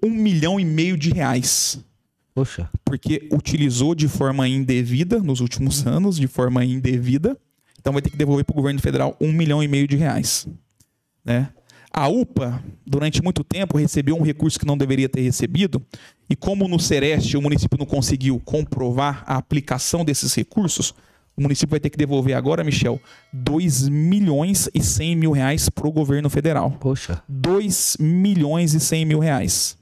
Speaker 2: um milhão e meio de reais.
Speaker 1: Poxa.
Speaker 2: Porque utilizou de forma indevida nos últimos anos, de forma indevida. Então vai ter que devolver para o governo federal um milhão e meio de reais. Né? A UPA, durante muito tempo, recebeu um recurso que não deveria ter recebido, e como no Sereste o município não conseguiu comprovar a aplicação desses recursos, o município vai ter que devolver agora, Michel, 2 milhões e 100 mil reais para o governo federal.
Speaker 1: Poxa.
Speaker 2: 2 milhões e 100 mil reais.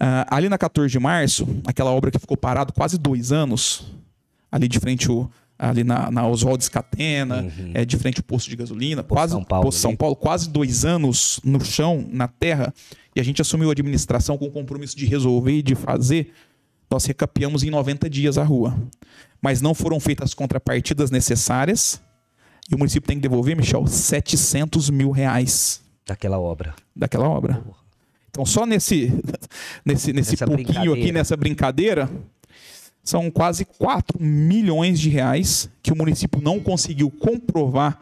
Speaker 2: Uh, ali na 14 de março, aquela obra que ficou parado quase dois anos, ali de frente o, ali na, na Oswaldo Scatena, uhum. é, de frente ao posto de gasolina, quase São Paulo, São Paulo, quase dois anos no chão, na terra, e a gente assumiu a administração com o compromisso de resolver e de fazer, nós recapeamos em 90 dias a rua. Mas não foram feitas as contrapartidas necessárias, e o município tem que devolver, Michel, 700 mil reais.
Speaker 1: Daquela obra.
Speaker 2: Daquela obra. Então, só nesse, nesse, nesse pouquinho aqui, nessa brincadeira, são quase 4 milhões de reais que o município não conseguiu comprovar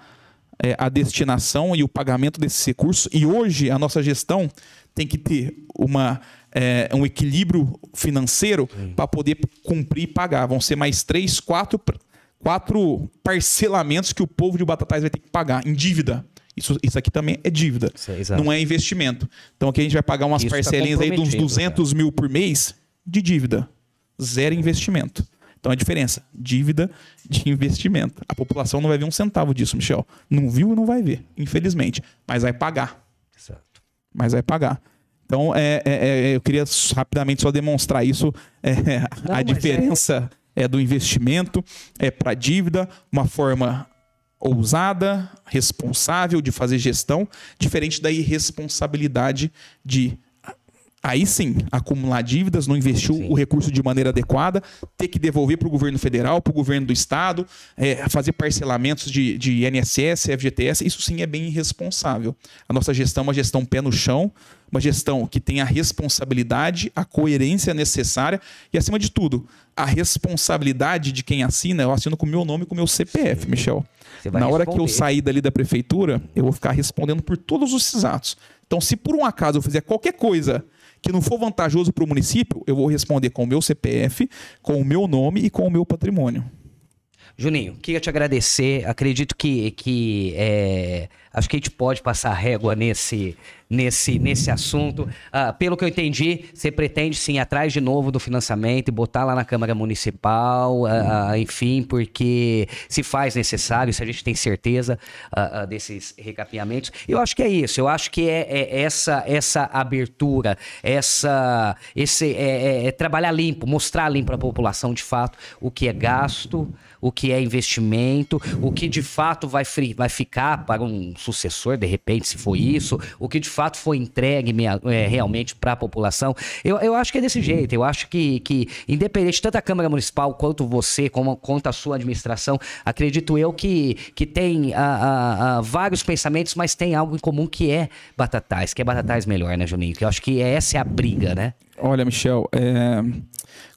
Speaker 2: é, a destinação e o pagamento desses recursos. E hoje a nossa gestão tem que ter uma, é, um equilíbrio financeiro para poder cumprir e pagar. Vão ser mais três, quatro, quatro parcelamentos que o povo de Batatais vai ter que pagar em dívida. Isso, isso aqui também é dívida, não é investimento. Então aqui a gente vai pagar umas isso tá parcelinhas tá aí de uns 200 mil por mês de dívida zero investimento. Então a diferença, dívida de investimento. A população não vai ver um centavo disso, Michel. Não viu e não vai ver, infelizmente. Mas vai pagar. Exato. Mas vai pagar. Então, é, é, é eu queria rapidamente só demonstrar isso, é, não, a diferença é... do investimento é para dívida, uma forma ousada, responsável de fazer gestão, diferente da irresponsabilidade de aí sim, acumular dívidas, não investiu sim. o recurso de maneira adequada, ter que devolver para o governo federal, para o governo do estado, é, fazer parcelamentos de, de INSS, FGTS, isso sim é bem irresponsável. A nossa gestão é uma gestão pé no chão, uma gestão que tem a responsabilidade, a coerência necessária e, acima de tudo, a responsabilidade de quem assina, eu assino com o meu nome e com o meu CPF, sim. Michel. Na hora responder. que eu sair dali da prefeitura, eu vou ficar respondendo por todos esses atos. Então, se por um acaso eu fizer qualquer coisa que não for vantajoso para o município, eu vou responder com o meu CPF, com o meu nome e com o meu patrimônio.
Speaker 1: Juninho, queria te agradecer. Acredito que, que é, acho que a gente pode passar régua nesse, nesse, nesse assunto. Ah, pelo que eu entendi, você pretende sim atrás de novo do financiamento e botar lá na Câmara Municipal, ah, ah enfim, porque se faz necessário, se a gente tem certeza ah, ah, desses recapeamentos. Eu acho que é isso, eu acho que é, é essa, essa abertura, essa, esse, é, é, é trabalhar limpo, mostrar limpo para a população de fato o que é gasto o que é investimento, o que de fato vai, vai ficar para um sucessor, de repente, se for isso, o que de fato foi entregue é, realmente para a população. Eu, eu acho que é desse jeito. Eu acho que, que independente, tanto a Câmara Municipal quanto você, como, quanto a sua administração, acredito eu que, que tem a, a, a vários pensamentos, mas tem algo em comum que é Batatais, que é Batatais melhor, né, Juninho? Que eu acho que essa é a briga, né?
Speaker 2: Olha, Michel, é...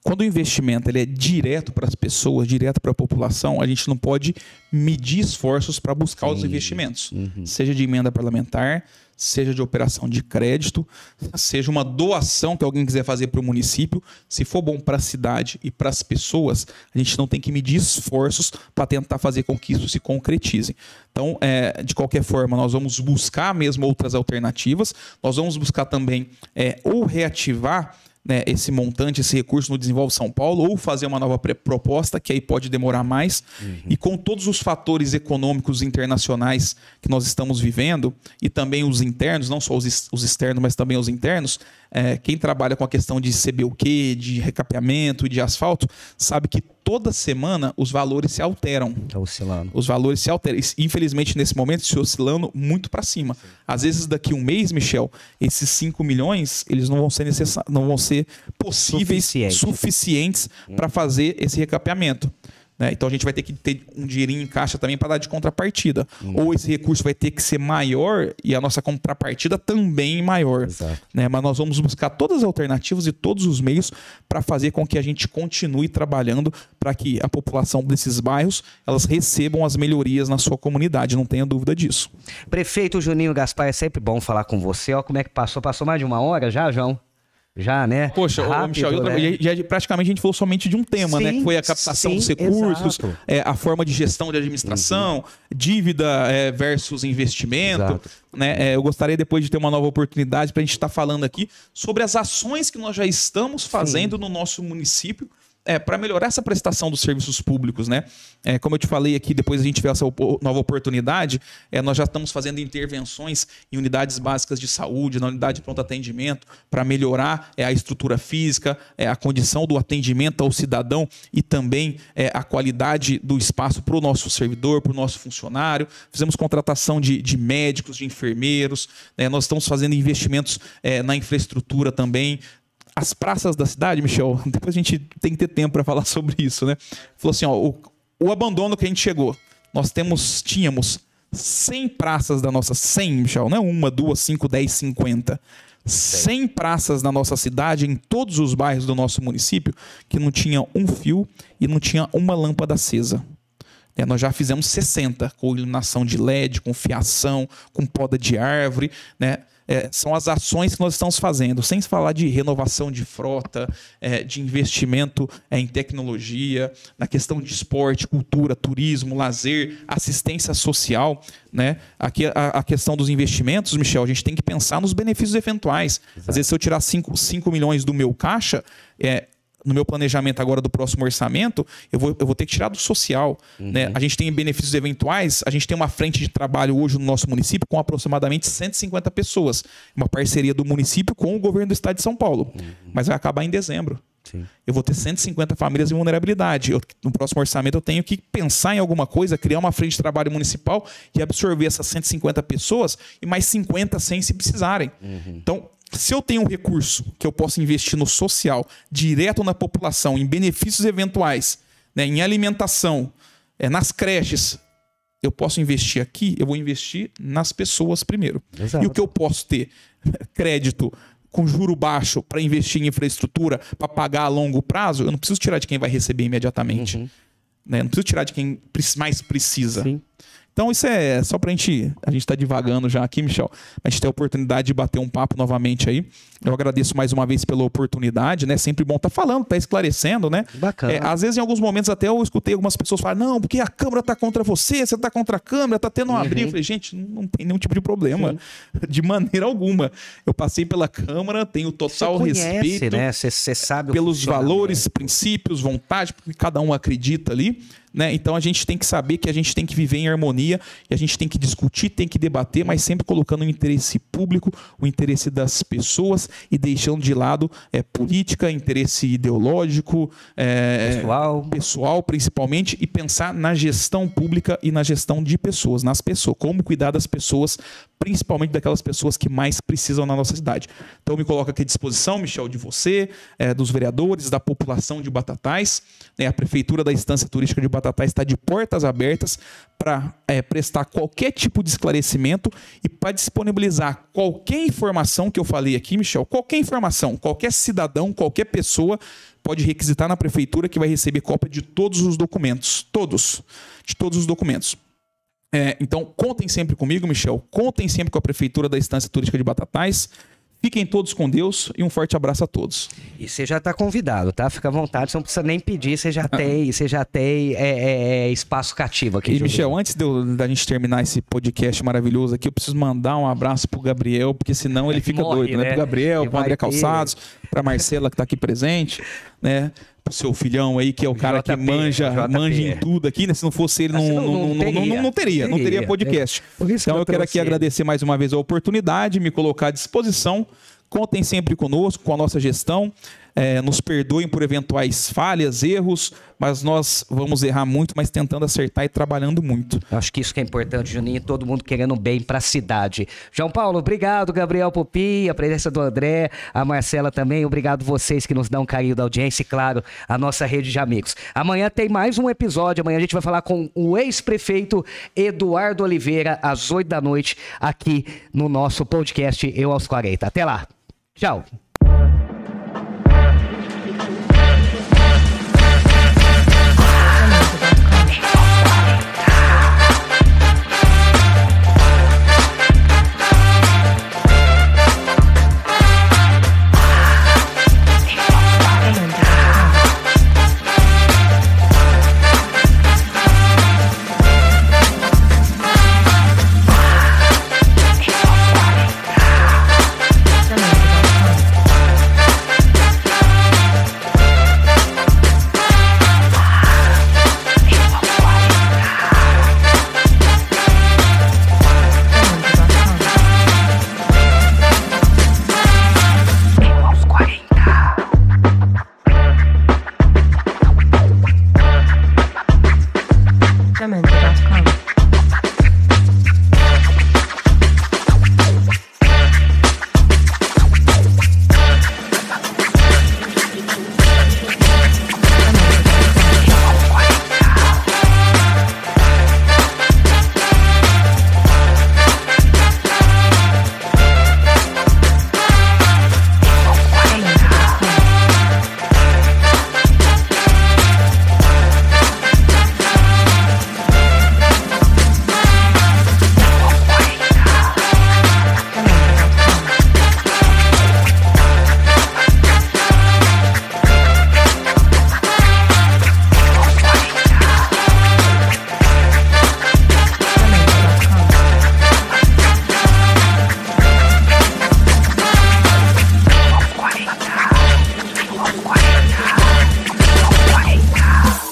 Speaker 2: quando o investimento ele é direto para as pessoas, direto para a população, a gente não pode medir esforços para buscar Sim. os investimentos, uhum. seja de emenda parlamentar, seja de operação de crédito, seja uma doação que alguém quiser fazer para o município, se for bom para a cidade e para as pessoas, a gente não tem que medir esforços para tentar fazer com que isso se concretize. Então, é, de qualquer forma, nós vamos buscar mesmo outras alternativas, nós vamos buscar também é, ou reativar né, esse montante, esse recurso no Desenvolve São Paulo, ou fazer uma nova proposta, que aí pode demorar mais. Uhum. E com todos os fatores econômicos internacionais que nós estamos vivendo, e também os internos, não só os, os externos, mas também os internos, é, quem trabalha com a questão de CBUQ, de recapeamento e de asfalto, sabe que toda semana os valores se alteram.
Speaker 1: Está oscilando.
Speaker 2: Os valores se alteram. Infelizmente, nesse momento, se oscilando muito para cima. Sim. Às vezes, daqui um mês, Michel, esses 5 milhões, eles não vão ser necessários, não vão ser possíveis, suficientes hum. para fazer esse recapeamento. Né? Então a gente vai ter que ter um dinheirinho em caixa também para dar de contrapartida. Ou esse recurso vai ter que ser maior e a nossa contrapartida também maior. Né? Mas nós vamos buscar todas as alternativas e todos os meios para fazer com que a gente continue trabalhando para que a população desses bairros elas recebam as melhorias na sua comunidade, não tenha dúvida disso.
Speaker 1: Prefeito Juninho Gaspar, é sempre bom falar com você. Ó, como é que passou? Passou mais de uma hora já, João? Já, né?
Speaker 2: Poxa, Rápido, Michel, né? já, praticamente a gente falou somente de um tema, sim, né? Que foi a captação sim, dos recursos, é, a forma de gestão de administração, uhum. dívida é, versus investimento. Né? É, eu gostaria depois de ter uma nova oportunidade para a gente estar tá falando aqui sobre as ações que nós já estamos fazendo sim. no nosso município é, para melhorar essa prestação dos serviços públicos, né? É, como eu te falei aqui, depois a gente vê essa nova oportunidade, é, nós já estamos fazendo intervenções em unidades básicas de saúde, na unidade de pronto atendimento, para melhorar é, a estrutura física, é, a condição do atendimento ao cidadão e também é, a qualidade do espaço para o nosso servidor, para o nosso funcionário. Fizemos contratação de, de médicos, de enfermeiros, né? nós estamos fazendo investimentos na infraestrutura também, as praças da cidade, Michel, depois a gente tem que ter tempo para falar sobre isso, né? Falou assim, ó, o, o, abandono que a gente chegou. Nós temos, tínhamos 100 praças da nossa, 100, Michel, não é uma, duas, cinco, dez, cinquenta. 100 praças na nossa cidade, em todos os bairros do nosso município, que não tinha um fio e não tinha uma lâmpada acesa. É, nós já fizemos 60, com iluminação de LED, com fiação, com poda de árvore, né? É, são as ações que nós estamos fazendo, sem falar de renovação de frota, é, de investimento é, em tecnologia, na questão de esporte, cultura, turismo, lazer, assistência social. Né? Aqui a, a questão dos investimentos, Michel, a gente tem que pensar nos benefícios eventuais. Exato. Às vezes, se eu tirar 5 milhões do meu caixa, é, no meu planejamento agora do próximo orçamento, eu vou, eu vou ter que tirar do social. Uhum. Né? A gente tem benefícios eventuais, a gente tem uma frente de trabalho hoje no nosso município com aproximadamente 150 pessoas. Uma parceria do município com o governo do estado de São Paulo. Uhum. Mas vai acabar em dezembro. Sim. Eu vou ter 150 famílias em vulnerabilidade. Eu, no próximo orçamento, eu tenho que pensar em alguma coisa, criar uma frente de trabalho municipal e absorver essas 150 pessoas e mais 50, 100 se precisarem. Uhum. Então, se eu tenho um recurso que eu posso investir no social, direto na população, em benefícios eventuais, né, em alimentação, é, nas creches, eu posso investir aqui, eu vou investir nas pessoas primeiro. Exato. E o que eu posso ter? Crédito com juro baixo para investir em infraestrutura, para pagar a longo prazo, eu não preciso tirar de quem vai receber imediatamente. Uhum. Né? Não preciso tirar de quem mais precisa. Sim. Então, isso é só pra gente. A gente tá divagando já aqui, Michel. A gente ter a oportunidade de bater um papo novamente aí. Eu agradeço mais uma vez pela oportunidade, né? Sempre bom estar tá falando, tá esclarecendo, né?
Speaker 1: Bacana.
Speaker 2: É, às vezes, em alguns momentos, até eu escutei algumas pessoas falar: não, porque a câmera tá contra você, você tá contra a câmera, tá tendo um uhum. abrir. Eu falei, gente, não tem nenhum tipo de problema. Sim. De maneira alguma. Eu passei pela Câmara, tenho total você conhece, respeito.
Speaker 1: Né? Você, você sabe
Speaker 2: pelos valores, princípios, vontade, porque cada um acredita ali. Né? Então a gente tem que saber que a gente tem que viver em harmonia e a gente tem que discutir, tem que debater, mas sempre colocando o interesse público, o interesse das pessoas e deixando de lado é, política, interesse ideológico, é, pessoal. pessoal principalmente, e pensar na gestão pública e na gestão de pessoas, nas pessoas, como cuidar das pessoas principalmente daquelas pessoas que mais precisam na nossa cidade. Então, me coloco aqui à disposição, Michel, de você, é, dos vereadores, da população de Batatais. Né, a Prefeitura da Estância Turística de Batatais está de portas abertas para é, prestar qualquer tipo de esclarecimento e para disponibilizar qualquer informação que eu falei aqui, Michel, qualquer informação, qualquer cidadão, qualquer pessoa pode requisitar na Prefeitura que vai receber cópia de todos os documentos. Todos. De todos os documentos. É, então, contem sempre comigo, Michel. Contem sempre com a Prefeitura da Estância Turística de Batatais. Fiquem todos com Deus e um forte abraço a todos.
Speaker 1: E você já está convidado, tá? Fica à vontade, você não precisa nem pedir, você já tem, você já tem é, é, é espaço cativo aqui.
Speaker 2: E, Michel, antes eu, da gente terminar esse podcast maravilhoso aqui, eu preciso mandar um abraço pro Gabriel, porque senão ele fica Morre, doido, né? né? Pro Gabriel, pro André ter... Calçados, pra Marcela que está aqui presente, né? Seu filhão aí, que é o cara JP, que manja, manja em tudo aqui, né? Se não fosse ele, não, não, não, não, teria, não, teria, não teria podcast. É, então eu, eu quero aqui agradecer mais uma vez a oportunidade, me colocar à disposição. Contem sempre conosco, com a nossa gestão. É, nos perdoem por eventuais falhas, erros, mas nós vamos errar muito, mas tentando acertar e trabalhando muito.
Speaker 1: Acho que isso que é importante, Juninho, todo mundo querendo bem para a cidade. João Paulo, obrigado, Gabriel Popi, a presença do André, a Marcela também, obrigado vocês que nos dão carinho da audiência e, claro, a nossa rede de amigos. Amanhã tem mais um episódio, amanhã a gente vai falar com o ex-prefeito Eduardo Oliveira, às 8 da noite, aqui no nosso podcast Eu aos 40. Até lá. Tchau.